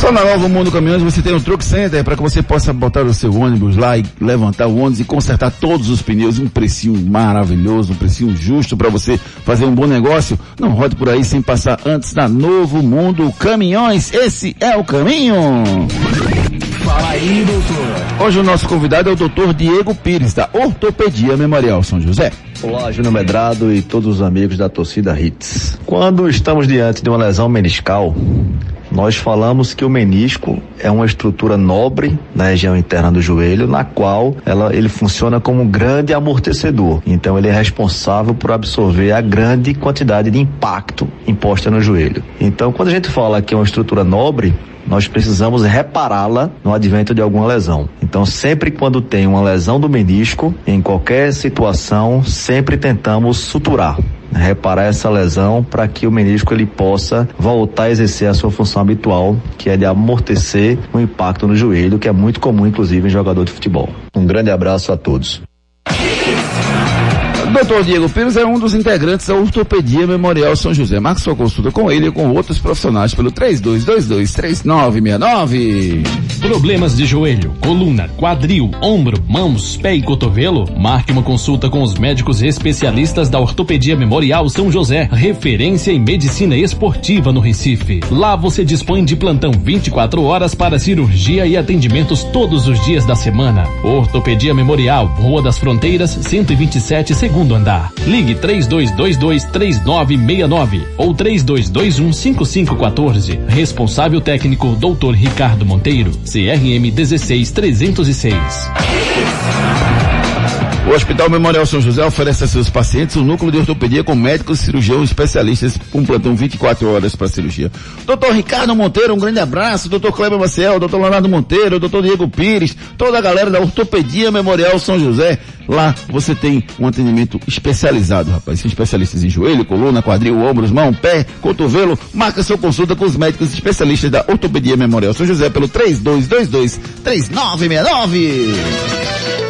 Só na Novo Mundo Caminhões você tem um Truck Center para que você possa botar o seu ônibus lá e levantar o ônibus e consertar todos os pneus. Um precinho maravilhoso, um precinho justo para você fazer um bom negócio. Não rode por aí sem passar antes na Novo Mundo Caminhões. Esse é o caminho. Fala aí, doutor. Hoje o nosso convidado é o Dr. Diego Pires, da Ortopedia Memorial São José. Olá, Júnior Medrado e todos os amigos da torcida Hits. Quando estamos diante de uma lesão meniscal, nós falamos que o menisco é uma estrutura nobre na região interna do joelho, na qual ela, ele funciona como um grande amortecedor. Então ele é responsável por absorver a grande quantidade de impacto imposta no joelho. Então quando a gente fala que é uma estrutura nobre, nós precisamos repará-la no advento de alguma lesão. Então, sempre quando tem uma lesão do menisco, em qualquer situação, sempre tentamos suturar reparar essa lesão para que o menisco ele possa voltar a exercer a sua função habitual, que é de amortecer o impacto no joelho, que é muito comum inclusive em jogador de futebol. Um grande abraço a todos. Doutor Diego Pires é um dos integrantes da Ortopedia Memorial São José. Marque sua consulta com ele e com outros profissionais pelo 3222-3969. Problemas de joelho, coluna, quadril, ombro, mãos, pé e cotovelo? Marque uma consulta com os médicos especialistas da Ortopedia Memorial São José, referência em medicina esportiva no Recife. Lá você dispõe de plantão 24 horas para cirurgia e atendimentos todos os dias da semana. Ortopedia Memorial, Rua das Fronteiras, 127, segundo segundo andar. Ligue 3222 3969 ou 3221 5514. Responsável técnico Dr. Ricardo Monteiro, CRM 16306. O Hospital Memorial São José oferece a seus pacientes um núcleo de ortopedia com médicos, cirurgiões especialistas com plantão 24 horas para cirurgia. Doutor Ricardo Monteiro, um grande abraço. Doutor Kleber Maciel, doutor Leonardo Monteiro, doutor Diego Pires, toda a galera da Ortopedia Memorial São José. Lá você tem um atendimento especializado, rapaz. São especialistas em joelho, coluna, quadril, ombros, mão, pé, cotovelo. Marca sua consulta com os médicos especialistas da Ortopedia Memorial São José pelo 3222 3969.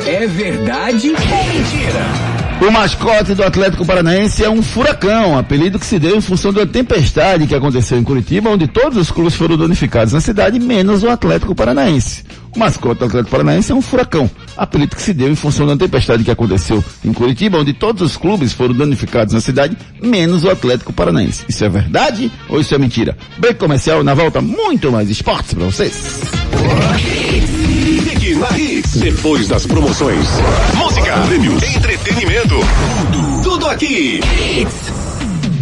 É verdade ou mentira? O mascote do Atlético Paranaense é um furacão, apelido que se deu em função da tempestade que aconteceu em Curitiba, onde todos os clubes foram danificados na cidade, menos o Atlético Paranaense. O mascote do Atlético Paranaense é um furacão, apelido que se deu em função da tempestade que aconteceu em Curitiba, onde todos os clubes foram danificados na cidade, menos o Atlético Paranaense. Isso é verdade ou isso é mentira? Break comercial, na volta, muito mais esportes para vocês. Fique na Hits. Depois das promoções. Música, prêmios, entretenimento. Tudo, tudo aqui.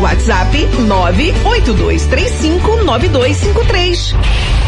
WhatsApp 982359253.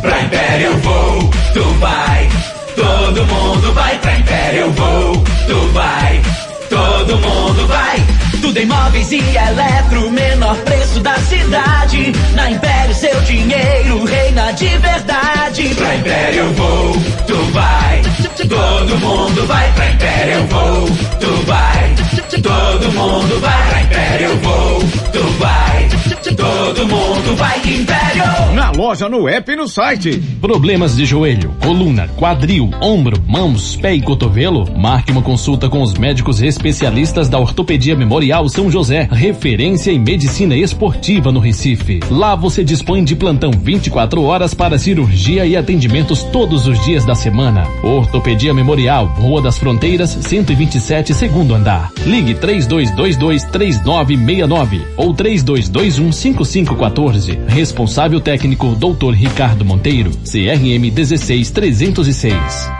Pra Império eu vou, tu vai. Todo mundo vai pra Império eu vou, tu vai. Todo mundo vai. Tudo em móveis e eletro, menor preço da cidade. Na Império seu dinheiro reina de verdade. Pra Império eu vou, tu vai. Todo mundo vai pra Império eu vou, tu vai. Todo mundo vai pra Império eu vou, tu vai. Todo mundo vai Império. Na loja, no app e no site. Problemas de joelho, coluna, quadril, ombro, mãos, pé e cotovelo? Marque uma consulta com os médicos especialistas da Ortopedia Memorial São José, referência em medicina esportiva no Recife. Lá você dispõe de plantão 24 horas para cirurgia e atendimentos todos os dias da semana. Ortopedia Memorial, Rua das Fronteiras, 127, segundo andar. Ligue 3222 3969 ou 3221 5514. Responsável técnico Dr. Ricardo Monteiro, CRM 16306.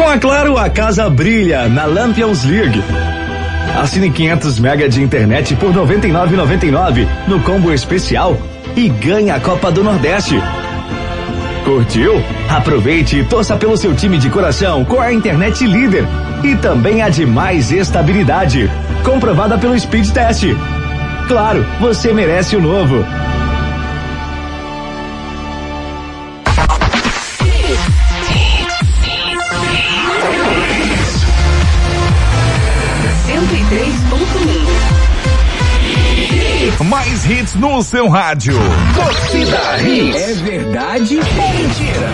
Com a Claro, a casa brilha na Lampions League. Assine 500 mega de internet por 99,99 no combo especial e ganhe a Copa do Nordeste. Curtiu? Aproveite e torça pelo seu time de coração com a internet líder e também a de mais estabilidade, comprovada pelo Speed Test. Claro, você merece o novo. Mais hits no seu rádio. Torcida Hits. É verdade ou mentira?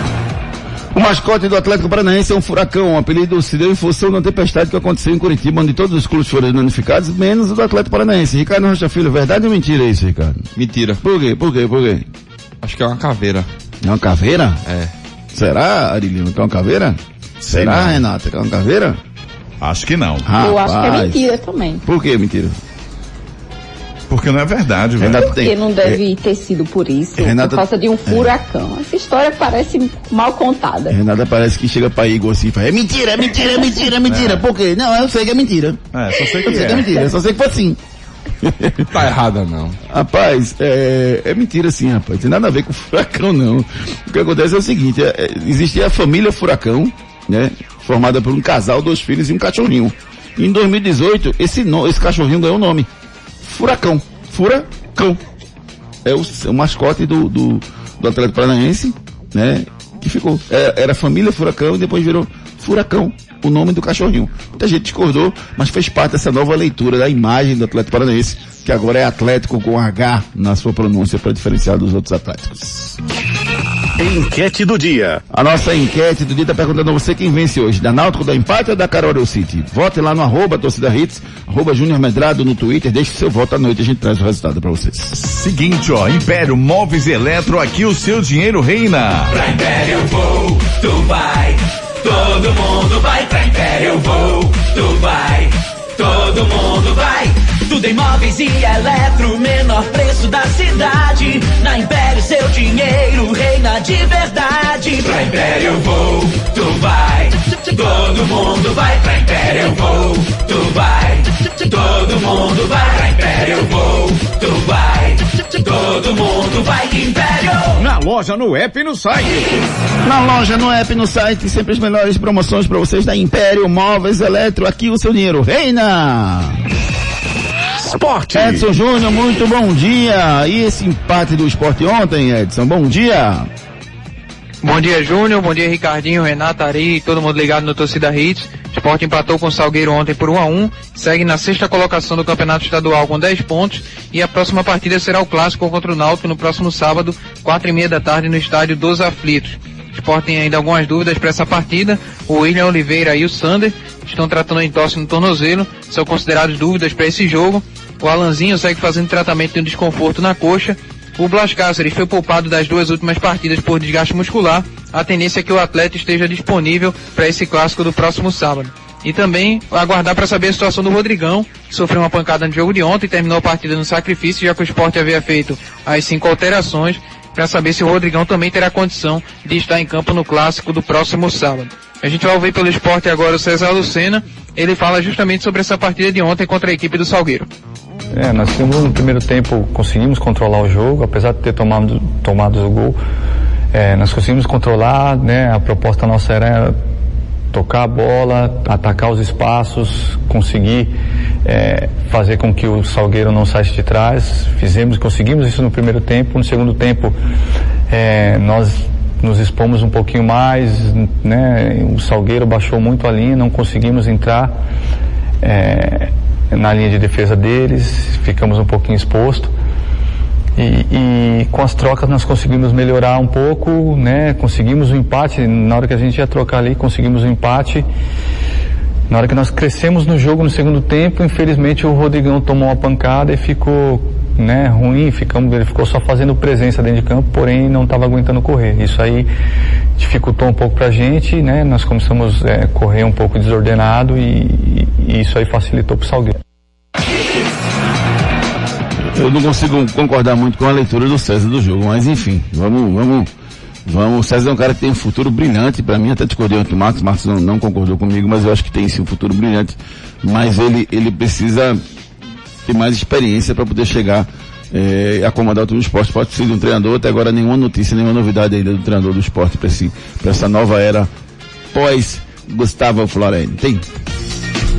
O mascote do Atlético Paranaense é um furacão. O apelido se deu em função da tempestade que aconteceu em Curitiba, onde todos os clubes foram danificados, menos o do Atlético Paranaense. Ricardo Rocha Filho, verdade ou mentira isso, Ricardo? Mentira. Por quê? Por quê? Por quê? Acho que é uma caveira. É uma caveira? É. Será, Arilino, que é uma caveira? Será, não. Renata, que é uma caveira? Acho que não. Eu acho que é Rapaz. mentira também. Por que mentira? Porque não é verdade, velho. Renata Porque não deve ter sido por isso, Renata- por causa de um furacão. Essa história parece mal contada. Renata parece que chega pra Igor assim e fala, é mentira, é mentira, é mentira, é mentira. Por quê? Não, eu sei que é mentira. É, só sei Eu sei que é mentira, eu só sei que foi assim. Tá errada não. Rapaz, é, é mentira sim, rapaz. Não tem nada a ver com furacão, não. O que acontece é o seguinte, é, é, existia a família Furacão, né? Formada por um casal, dois filhos e um cachorrinho. Em 2018, esse, no, esse cachorrinho ganhou o nome. Furacão. Furacão. É o, o mascote do, do, do Atlético Paranaense, né? Que ficou. É, era família Furacão e depois virou Furacão, o nome do cachorrinho. Muita gente discordou, mas fez parte dessa nova leitura da imagem do Atlético Paranaense, que agora é Atlético com H na sua pronúncia para diferenciar dos outros Atléticos. Enquete do dia. A nossa enquete do dia está perguntando a você quem vence hoje, da Náutico, da Empate ou da Carol City? Vote lá no arroba torcida hits, arroba Júnior Medrado no Twitter, deixe seu voto à noite, a gente traz o resultado para vocês. Seguinte, ó, Império Móveis e Eletro, aqui o seu dinheiro reina. Pra Império vou, tu vai. Todo mundo vai pra Império vou, tu vai. Todo mundo vai. Tudo em móveis e eletro, menor preço da cidade. Na Império seu dinheiro reina de verdade. Pra Império vou, tu vai. Todo mundo vai pra Império vou, tu vai. Todo mundo vai pra Império vou, tu vai. Todo mundo vai Império. Na loja, no app e no site. Na loja, no app, no site, sempre as melhores promoções para vocês da Império Móveis Eletro, aqui o seu dinheiro reina! Esporte. Edson Júnior, muito bom dia! E esse empate do esporte ontem, Edson, bom dia! Bom dia, Júnior. Bom dia, Ricardinho, Renato, Ari, todo mundo ligado no Torcida Hits. Sport empatou com o Salgueiro ontem por 1 a 1 segue na sexta colocação do Campeonato Estadual com 10 pontos e a próxima partida será o clássico contra o Náutico no próximo sábado, quatro e meia da tarde no estádio dos Aflitos. Sport tem ainda algumas dúvidas para essa partida. O William Oliveira e o Sander estão tratando em tosse no tornozelo, são considerados dúvidas para esse jogo. O Alanzinho segue fazendo tratamento de um desconforto na coxa. O Blas Cáceres foi poupado das duas últimas partidas por desgaste muscular. A tendência é que o atleta esteja disponível para esse clássico do próximo sábado. E também aguardar para saber a situação do Rodrigão, que sofreu uma pancada no jogo de ontem e terminou a partida no sacrifício, já que o esporte havia feito as cinco alterações, para saber se o Rodrigão também terá condição de estar em campo no clássico do próximo sábado. A gente vai ouvir pelo esporte agora o César Lucena, ele fala justamente sobre essa partida de ontem contra a equipe do Salgueiro. É, nós no primeiro tempo conseguimos controlar o jogo, apesar de ter tomado, tomado o gol, é, nós conseguimos controlar, né? A proposta nossa era tocar a bola, atacar os espaços, conseguir é, fazer com que o Salgueiro não saísse de trás. Fizemos, conseguimos isso no primeiro tempo. No segundo tempo, é, nós nos expomos um pouquinho mais, né? O Salgueiro baixou muito a linha, não conseguimos entrar é, na linha de defesa deles, ficamos um pouquinho exposto. E, e, com as trocas nós conseguimos melhorar um pouco, né? Conseguimos o um empate, na hora que a gente ia trocar ali, conseguimos o um empate. Na hora que nós crescemos no jogo no segundo tempo, infelizmente o Rodrigão tomou uma pancada e ficou, né, ruim, ficamos, ele ficou só fazendo presença dentro de campo, porém não estava aguentando correr. Isso aí dificultou um pouco pra gente, né? Nós começamos a é, correr um pouco desordenado e, e isso aí facilitou pro Salgueiro. Eu não consigo concordar muito com a leitura do César do jogo, mas enfim, vamos, vamos, vamos. O César é um cara que tem um futuro brilhante, para mim até discordei ontem o Marcos, Marcos não, não, concordou comigo, mas eu acho que tem sim um futuro brilhante, mas ele, ele precisa ter mais experiência para poder chegar é, acomodar o time do esporte. Pode ser de um treinador, até agora nenhuma notícia, nenhuma novidade ainda do treinador do esporte para essa nova era pós Gustavo Floreni.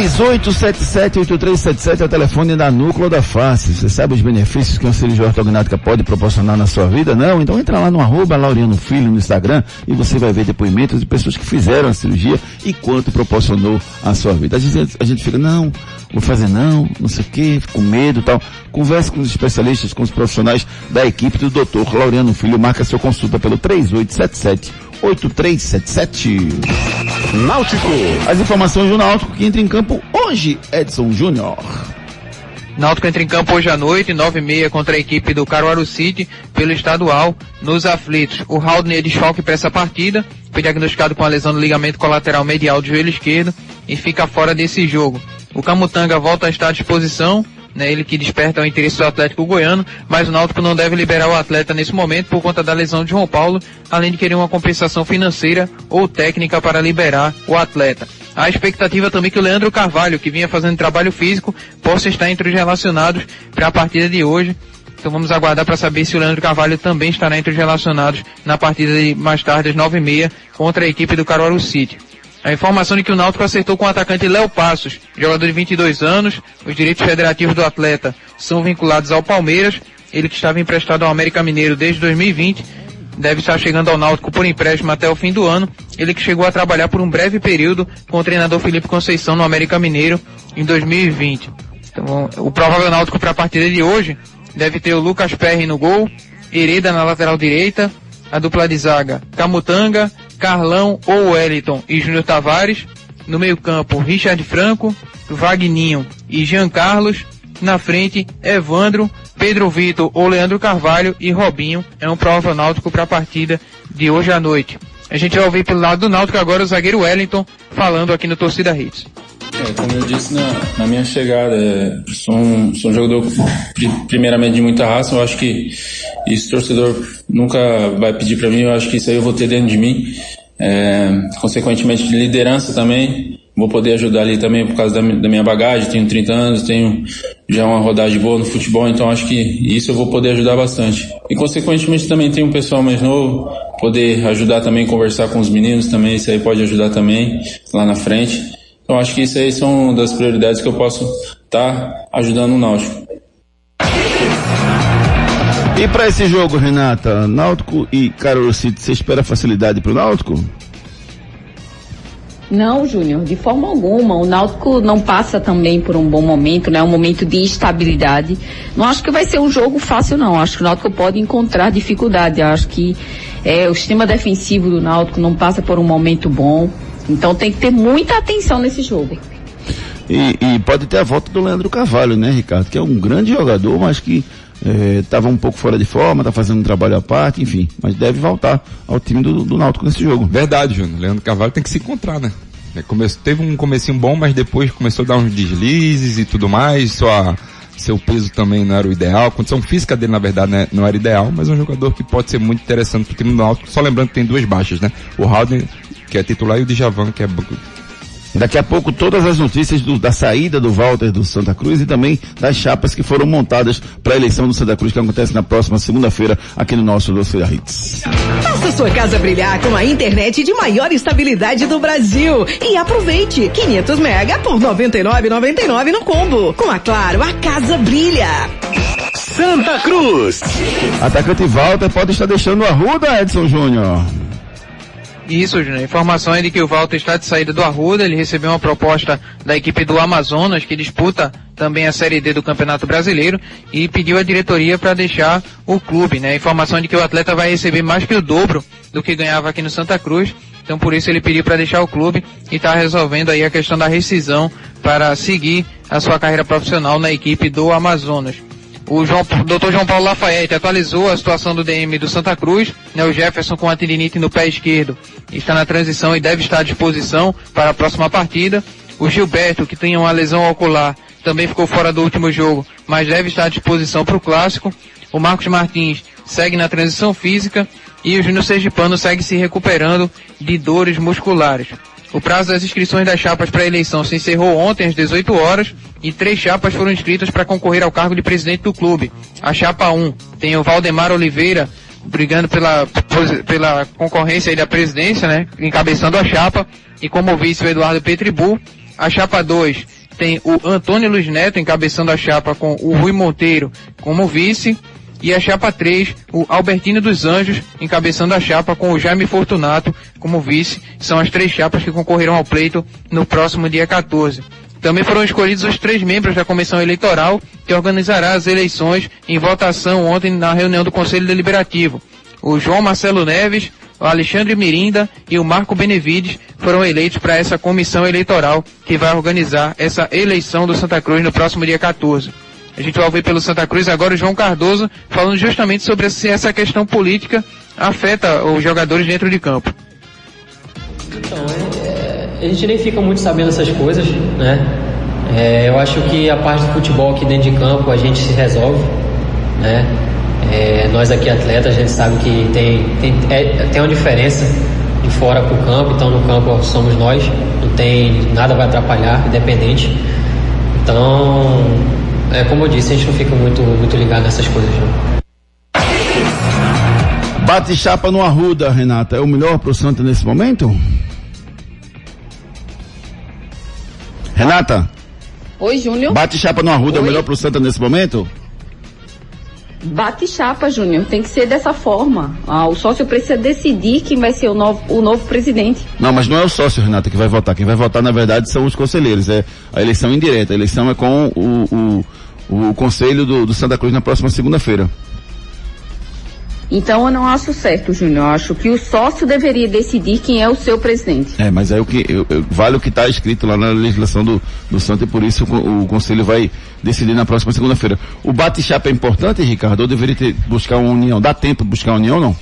3877-8377 é o telefone da Núcleo da Face. Você sabe os benefícios que uma cirurgia ortognática pode proporcionar na sua vida? Não? Então entra lá no arroba Laureano Filho no Instagram e você vai ver depoimentos de pessoas que fizeram a cirurgia e quanto proporcionou à sua vida. A gente, a gente fica, não, vou fazer não, não sei o que, fico com medo tal. Converse com os especialistas, com os profissionais da equipe do Dr. Laureano Filho. Marca sua consulta pelo 3877 8377. Náutico. As informações do Náutico que entra em campo hoje, Edson Júnior. Náutico entra em campo hoje à noite, 9 e meia, contra a equipe do Caruaru City, pelo estadual, nos aflitos. O Haldner é de choque para essa partida, foi diagnosticado com a lesão do ligamento colateral medial do joelho esquerdo e fica fora desse jogo. O Camutanga volta a estar à disposição, né, ele que desperta o interesse do Atlético Goiano, mas o Náutico não deve liberar o atleta nesse momento por conta da lesão de João Paulo, além de querer uma compensação financeira ou técnica para liberar o atleta. A expectativa também que o Leandro Carvalho, que vinha fazendo trabalho físico, possa estar entre os relacionados para a partida de hoje. Então vamos aguardar para saber se o Leandro Carvalho também estará entre os relacionados na partida de mais tarde às nove e meia contra a equipe do Caruaru City. A informação de que o Náutico acertou com o atacante Léo Passos, jogador de 22 anos. Os direitos federativos do atleta são vinculados ao Palmeiras. Ele que estava emprestado ao América Mineiro desde 2020, deve estar chegando ao Náutico por empréstimo até o fim do ano. Ele que chegou a trabalhar por um breve período com o treinador Felipe Conceição no América Mineiro em 2020. Então, o provável Náutico para a partida de hoje deve ter o Lucas Perry no gol, Hereda na lateral direita, a dupla de zaga Camutanga, Carlão ou Wellington e Júnior Tavares. No meio campo, Richard Franco, Vagninho e Jean Carlos. Na frente, Evandro, Pedro Vitor ou Leandro Carvalho e Robinho. É um provável náutico para a partida de hoje à noite. A gente vai ouvir pelo lado do Náutico agora o zagueiro Wellington falando aqui no Torcida Hits. É, como eu disse na, na minha chegada, é, sou, um, sou um jogador primeiramente de muita raça, eu acho que isso torcedor nunca vai pedir para mim, eu acho que isso aí eu vou ter dentro de mim. É, consequentemente de liderança também, vou poder ajudar ali também por causa da, da, minha bagagem, tenho 30 anos, tenho já uma rodagem boa no futebol, então acho que isso eu vou poder ajudar bastante. E consequentemente também tem um pessoal mais novo, poder ajudar também, conversar com os meninos também, isso aí pode ajudar também lá na frente. Então acho que isso aí são das prioridades que eu posso estar tá ajudando o Náutico. E para esse jogo, Renata, Náutico e Carol City, você espera facilidade para o Náutico? Não, Júnior, de forma alguma. O Náutico não passa também por um bom momento, né? Um momento de estabilidade. Não acho que vai ser um jogo fácil, não. Acho que o Náutico pode encontrar dificuldade. Acho que é, o sistema defensivo do Náutico não passa por um momento bom. Então tem que ter muita atenção nesse jogo. E, e pode ter a volta do Leandro Carvalho, né, Ricardo? Que é um grande jogador, mas que estava é, um pouco fora de forma, está fazendo um trabalho à parte, enfim. Mas deve voltar ao time do, do Náutico nesse jogo. Verdade, Júnior. Leandro Carvalho tem que se encontrar, né? É, teve um comecinho bom, mas depois começou a dar uns deslizes e tudo mais. Sua, seu peso também não era o ideal. A condição física dele, na verdade, né, não era ideal, mas é um jogador que pode ser muito interessante para o time do Náutico. Só lembrando que tem duas baixas, né? O Howden que é titular, e o Djavan, que é Daqui a pouco todas as notícias do, da saída do Walter do Santa Cruz e também das chapas que foram montadas para a eleição do Santa Cruz que acontece na próxima segunda-feira aqui no nosso Doceira Hits. Sua casa brilhar com a internet de maior estabilidade do Brasil e aproveite 500 mega por 99,99 no combo. Com a Claro, a casa brilha. Santa Cruz. Atacante Walter pode estar deixando a ruda, Edson Júnior. Isso, Júnior. A informação é de que o Walter está de saída do Arruda, ele recebeu uma proposta da equipe do Amazonas, que disputa também a Série D do Campeonato Brasileiro, e pediu à diretoria para deixar o clube, né? A informação de que o atleta vai receber mais que o dobro do que ganhava aqui no Santa Cruz, então por isso ele pediu para deixar o clube e está resolvendo aí a questão da rescisão para seguir a sua carreira profissional na equipe do Amazonas. O João, Dr. João Paulo Lafayette atualizou a situação do DM do Santa Cruz, né, o Jefferson com a tendinite no pé esquerdo está na transição e deve estar à disposição para a próxima partida. O Gilberto, que tem uma lesão ocular, também ficou fora do último jogo, mas deve estar à disposição para o clássico. O Marcos Martins segue na transição física e o Júnior Sergipano segue se recuperando de dores musculares. O prazo das inscrições das chapas para a eleição se encerrou ontem às 18 horas e três chapas foram inscritas para concorrer ao cargo de presidente do clube. A chapa 1 tem o Valdemar Oliveira brigando pela, pela concorrência da presidência, né, encabeçando a chapa, e como vice o Eduardo Petribu. A chapa 2 tem o Antônio Luiz Neto encabeçando a chapa com o Rui Monteiro como vice. E a chapa 3, o Albertino dos Anjos, encabeçando a chapa com o Jaime Fortunato como vice. São as três chapas que concorreram ao pleito no próximo dia 14. Também foram escolhidos os três membros da comissão eleitoral que organizará as eleições em votação ontem na reunião do Conselho Deliberativo. O João Marcelo Neves, o Alexandre Mirinda e o Marco Benevides foram eleitos para essa comissão eleitoral que vai organizar essa eleição do Santa Cruz no próximo dia 14. A gente vai ouvir pelo Santa Cruz agora o João Cardoso falando justamente sobre se essa questão política afeta os jogadores dentro de campo. Então, é, a gente nem fica muito sabendo essas coisas, né? É, eu acho que a parte do futebol aqui dentro de campo a gente se resolve, né? É, nós aqui atletas, a gente sabe que tem, tem, é, tem uma diferença de fora para o campo, então no campo somos nós, não tem nada vai atrapalhar, independente. Então, é, como eu disse, a gente não fica muito, muito ligado nessas coisas. Não. Bate chapa no Arruda, Renata. É o melhor pro Santa nesse momento? Renata? Oi, Júnior. Bate chapa no Arruda, é o melhor pro Santa nesse momento? Bate chapa, Júnior. Tem que ser dessa forma. Ah, o sócio precisa decidir quem vai ser o novo, o novo presidente. Não, mas não é o sócio, Renata, que vai votar. Quem vai votar, na verdade, são os conselheiros. É a eleição indireta. A eleição é com o, o, o conselho do, do Santa Cruz na próxima segunda-feira. Então eu não acho certo, Júnior. Eu acho que o sócio deveria decidir quem é o seu presidente. É, mas é o que eu, eu, vale o que está escrito lá na legislação do, do Santa e por isso o, o conselho vai decidir na próxima segunda-feira. O bate-chapa é importante, Ricardo? Ou deveria ter, buscar uma união? Dá tempo de buscar uma união ou não?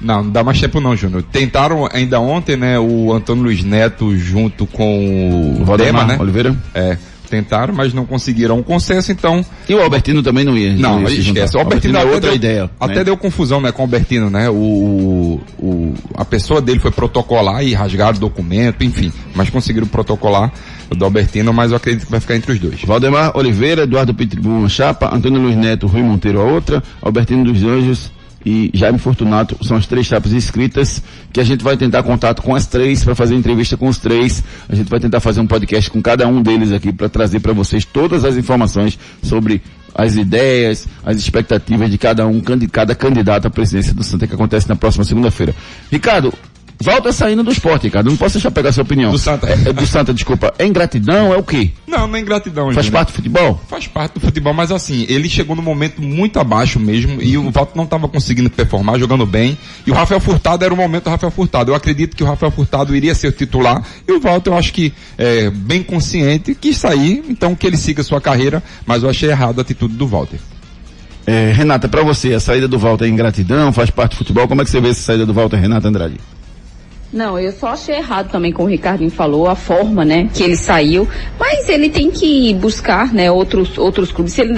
Não, não dá mais tempo não, Júnior. Tentaram ainda ontem, né, o Antônio Luiz Neto junto com o, o Valdemar, Dema, né? Oliveira? É. Tentaram, mas não conseguiram um consenso, então. E o Albertino também não ia. Não, não ia esquece. O Albertino, Albertino é outra deu, ideia. Até né? deu confusão, né, com o Albertino, né? O, o, a pessoa dele foi protocolar e rasgaram o documento, enfim. Mas conseguiram protocolar o do Albertino, mas eu acredito que vai ficar entre os dois. Valdemar Oliveira, Eduardo Pitbull, uma chapa, Antônio Luiz Neto, Rui Monteiro, a outra, Albertino dos Anjos, e Jaime Fortunato são as três chapas inscritas que a gente vai tentar contato com as três para fazer entrevista com os três. A gente vai tentar fazer um podcast com cada um deles aqui para trazer para vocês todas as informações sobre as ideias, as expectativas de cada um, cada candidato à presidência do Santa que acontece na próxima segunda-feira. Ricardo, Volta saindo do esporte, Ricardo. Não posso deixar pegar a sua opinião. Do Santa. É, é do Santa, desculpa. É ingratidão? É o quê? Não, não é ingratidão. Faz Júnior. parte do futebol? Faz parte do futebol, mas assim, ele chegou num momento muito abaixo mesmo e o Walter não estava conseguindo performar, jogando bem. E o Rafael Furtado era o momento do Rafael Furtado. Eu acredito que o Rafael Furtado iria ser o titular e o Walter, eu acho que é bem consciente, quis sair, então que ele siga sua carreira, mas eu achei errado a atitude do Walter. É, Renata, para você, a saída do Walter é ingratidão, faz parte do futebol. Como é que você vê essa saída do Walter, Renata Andrade? Não, eu só achei errado também, como o Ricardinho falou, a forma, né, que ele saiu. Mas ele tem que buscar, né, outros, outros clubes. Se ele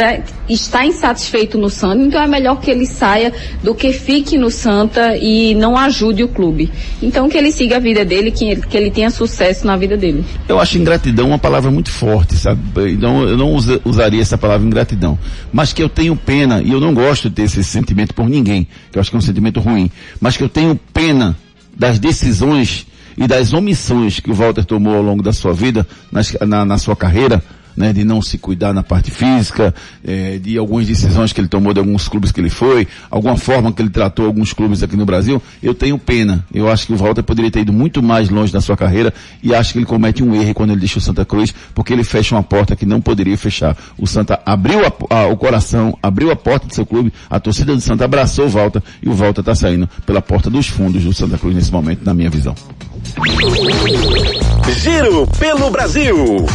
está insatisfeito no Santa, então é melhor que ele saia do que fique no Santa e não ajude o clube. Então que ele siga a vida dele, que ele, que ele tenha sucesso na vida dele. Eu acho ingratidão uma palavra muito forte, sabe? Então eu não usa, usaria essa palavra ingratidão. Mas que eu tenho pena, e eu não gosto de ter esse sentimento por ninguém, que eu acho que é um sentimento ruim, mas que eu tenho pena das decisões e das omissões que o Walter tomou ao longo da sua vida, nas, na, na, sua carreira, né, de não se cuidar na parte física, eh, de algumas decisões que ele tomou de alguns clubes que ele foi, alguma forma que ele tratou alguns clubes aqui no Brasil, eu tenho pena. Eu acho que o Walter poderia ter ido muito mais longe na sua carreira e acho que ele comete um erro quando ele deixa o Santa Cruz, porque ele fecha uma porta que não poderia fechar. O Santa abriu a- a- o coração, abriu a porta do seu clube, a torcida do Santa abraçou o Walter e o Walter está saindo pela porta dos fundos do Santa Cruz nesse momento, na minha visão. Giro pelo Brasil.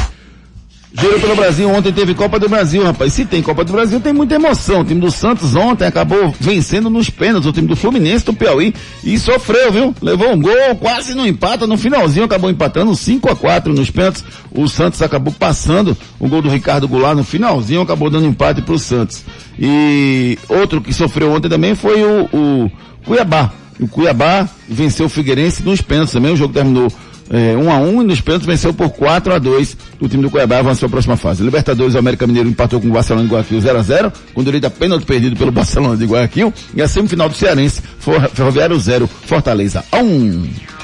Giro pelo Brasil, ontem teve Copa do Brasil, rapaz. Se tem Copa do Brasil, tem muita emoção. O time do Santos ontem acabou vencendo nos pênaltis, o time do Fluminense do Piauí, e sofreu, viu? Levou um gol, quase não empata, no finalzinho acabou empatando 5 a 4 nos pênaltis. O Santos acabou passando o gol do Ricardo Goulart no finalzinho, acabou dando empate pro Santos. E outro que sofreu ontem também foi o, o Cuiabá. O Cuiabá venceu o Figueirense nos pênaltis também, o jogo terminou é, 1 a 1 e nos pênaltis venceu por 4 a 2 O time do Cuiabá avançou à próxima fase. Libertadores, o América Mineiro empatou com o Barcelona de Guayaquil 0 a 0 com direito a pênalti perdido pelo Barcelona de Guayaquil. E a semifinal do Cearense, Ferroviário 0, Fortaleza 1.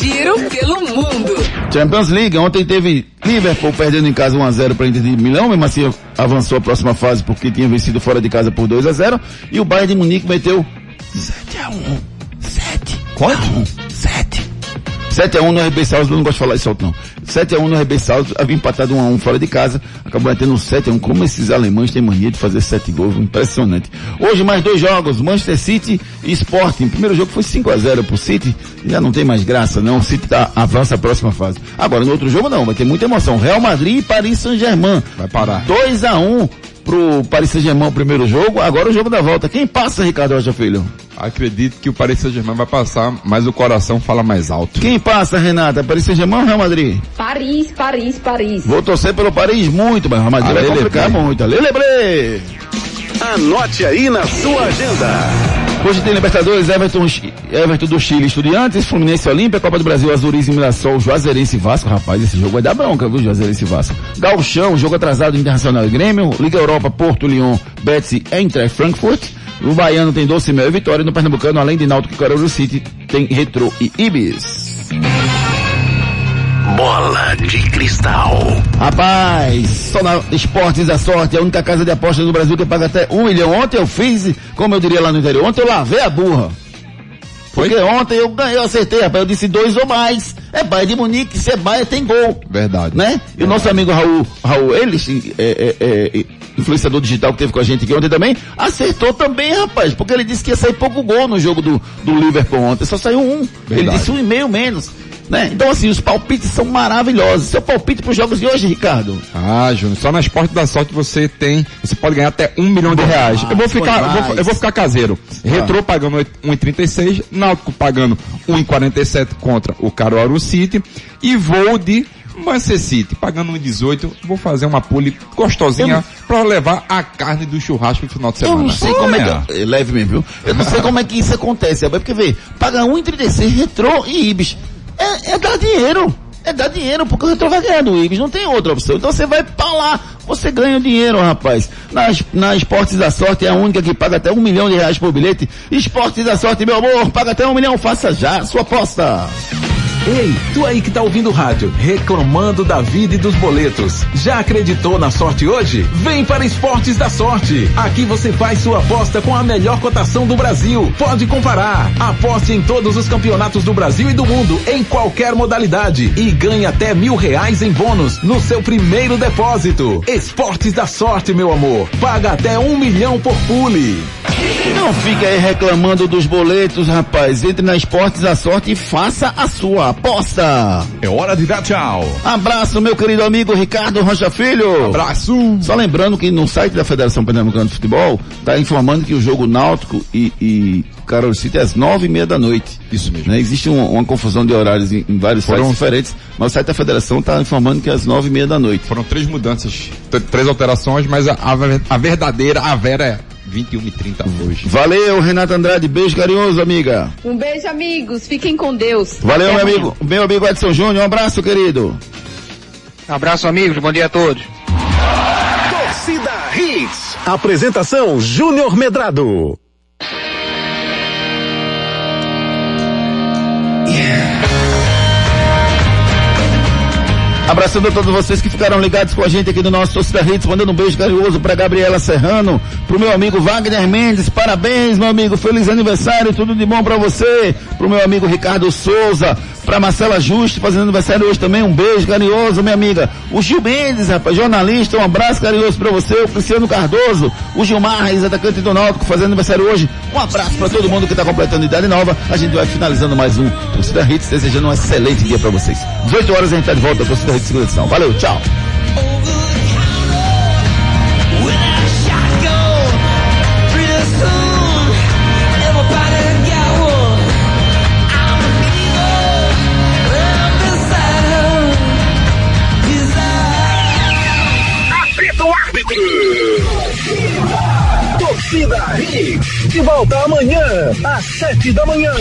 Giro pelo mundo. Champions League, ontem teve Liverpool perdendo em casa 1x0 para Inter de Milão, mesmo assim avançou à próxima fase porque tinha vencido fora de casa por 2 a 0 e o Bayern de Munique meteu 7x1. 7. Quanto? 7. 7x1 no RB Salzburg, eu não gosto de falar isso alto não. 7x1 no RB Salzburg, havia empatado 1x1 fora de casa, acabou metendo 7x1. Como esses alemães têm mania de fazer 7 gols, impressionante. Hoje mais dois jogos, Manchester City e Sporting. O primeiro jogo foi 5x0 pro City, já não tem mais graça não, o City tá, avança a próxima fase. Agora no outro jogo não, vai ter muita emoção. Real Madrid e Paris Saint-Germain. Vai parar. 2x1 pro Paris Saint-Germain o primeiro jogo, agora o jogo da volta. Quem passa, Ricardo Rocha Filho? Acredito que o Paris Saint-Germain vai passar, mas o coração fala mais alto. Quem passa, Renata? Paris Saint-Germain ou Real Madrid? Paris, Paris, Paris. Vou torcer pelo Paris muito, mas o Real Madrid vai Ale, complicar muito. Ale, Lebre! Anote aí na sua agenda. Hoje tem Libertadores, Everton, Everton do Chile, Estudiantes, Fluminense Olímpia, Copa do Brasil, Azuris e Mirassol, Juazeirense e Vasco. Rapaz, esse jogo vai dar bronca, viu, Juazeirense e Vasco. Gauchão, jogo atrasado, Internacional e Grêmio, Liga Europa, Porto, Lyon, Betis e Eintracht Frankfurt. No Baiano tem Doce Mel e Vitória, no Pernambucano, além de Náutico e Caruru City, tem Retro e Ibis. Bola de cristal. Rapaz, só na Esportes da Sorte, a única casa de apostas do Brasil que paga até um milhão. Ontem eu fiz, como eu diria lá no interior, ontem eu lavei a burra. Porque ontem eu ganhei, eu acertei, rapaz, eu disse dois ou mais. É Bayern de Munique, se é Bayern tem gol. Verdade. Né? E o nosso amigo Raul, Raul, ele, é, é, é, influenciador digital que teve com a gente aqui ontem também, acertou também, rapaz, porque ele disse que ia sair pouco gol no jogo do, do Liverpool ontem, só saiu um. Ele Verdade. disse um e meio menos. Né? Então assim, os palpites são maravilhosos. Seu palpite para os jogos de hoje, Ricardo? Ah, Júnior, só na Esporte da Sorte você tem, você pode ganhar até um milhão de reais. eu vou ficar, eu vou, eu vou ficar caseiro. Retrô pagando 1,36, Náutico pagando 1,47 contra o Caruaru City e vou de Manchester City pagando 1,18. Vou fazer uma pule gostosinha pra levar a carne do churrasco no final de Eu semana. não sei como é que. é, Leve mesmo, viu? Eu não sei como é que isso acontece, porque vê, paga 1,36 Retrô e Ibis. É, é dar dinheiro. É dar dinheiro, porque o Retrô vai ganhar do Ibis, não tem outra opção. Então você vai pra lá, você ganha o dinheiro, rapaz. Na, na Esportes da Sorte é a única que paga até um milhão de reais por bilhete. Esportes da Sorte, meu amor, paga até um milhão, faça já sua aposta. Ei, tu aí que tá ouvindo o rádio, reclamando da vida e dos boletos. Já acreditou na sorte hoje? Vem para Esportes da Sorte. Aqui você faz sua aposta com a melhor cotação do Brasil. Pode comparar. Aposte em todos os campeonatos do Brasil e do mundo, em qualquer modalidade. E ganhe até mil reais em bônus no seu primeiro depósito. Esportes da Sorte, meu amor. Paga até um milhão por pule. Não fica aí reclamando dos boletos, rapaz. Entre na Esportes da Sorte e faça a sua aposta. É hora de dar tchau. Abraço, meu querido amigo Ricardo Rocha Filho. Abraço. Só lembrando que no site da Federação Pernambucana de Futebol está informando que o jogo Náutico e, e Carol City é às nove e meia da noite. Isso mesmo. Né? Existe um- uma confusão de horários em, em vários Foram- sites diferentes, mas o site da Federação está informando que é às nove e meia da noite. Foram três mudanças, três alterações, mas a, a a verdadeira, a Vera é 21 e 30 hoje. Valeu, Renato Andrade. Beijo carinhoso, amiga. Um beijo, amigos. Fiquem com Deus. Valeu, Até meu amanhã. amigo. Meu amigo Edson Júnior. Um abraço, querido. Abraço, amigos. Bom dia a todos. Torcida Hits. Apresentação Júnior Medrado. Abraçando a todos vocês que ficaram ligados com a gente aqui no nosso Torcida Hits, mandando um beijo carinhoso pra Gabriela Serrano, pro meu amigo Wagner Mendes, parabéns meu amigo, feliz aniversário, tudo de bom pra você, pro meu amigo Ricardo Souza, pra Marcela Justo, fazendo aniversário hoje também, um beijo carinhoso, minha amiga. O Gil Mendes, rapaz, jornalista, um abraço carinhoso pra você, o Cristiano Cardoso, o Gilmar Reis, atacante do Náutico, fazendo aniversário hoje, um abraço pra todo mundo que tá completando idade nova, a gente vai finalizando mais um Torcida Hits, desejando um excelente dia pra vocês. 18 horas a gente tá de volta, Torcida Hits segunda edição. Valeu, tchau. Torcida Hits, de volta amanhã, às sete da manhã.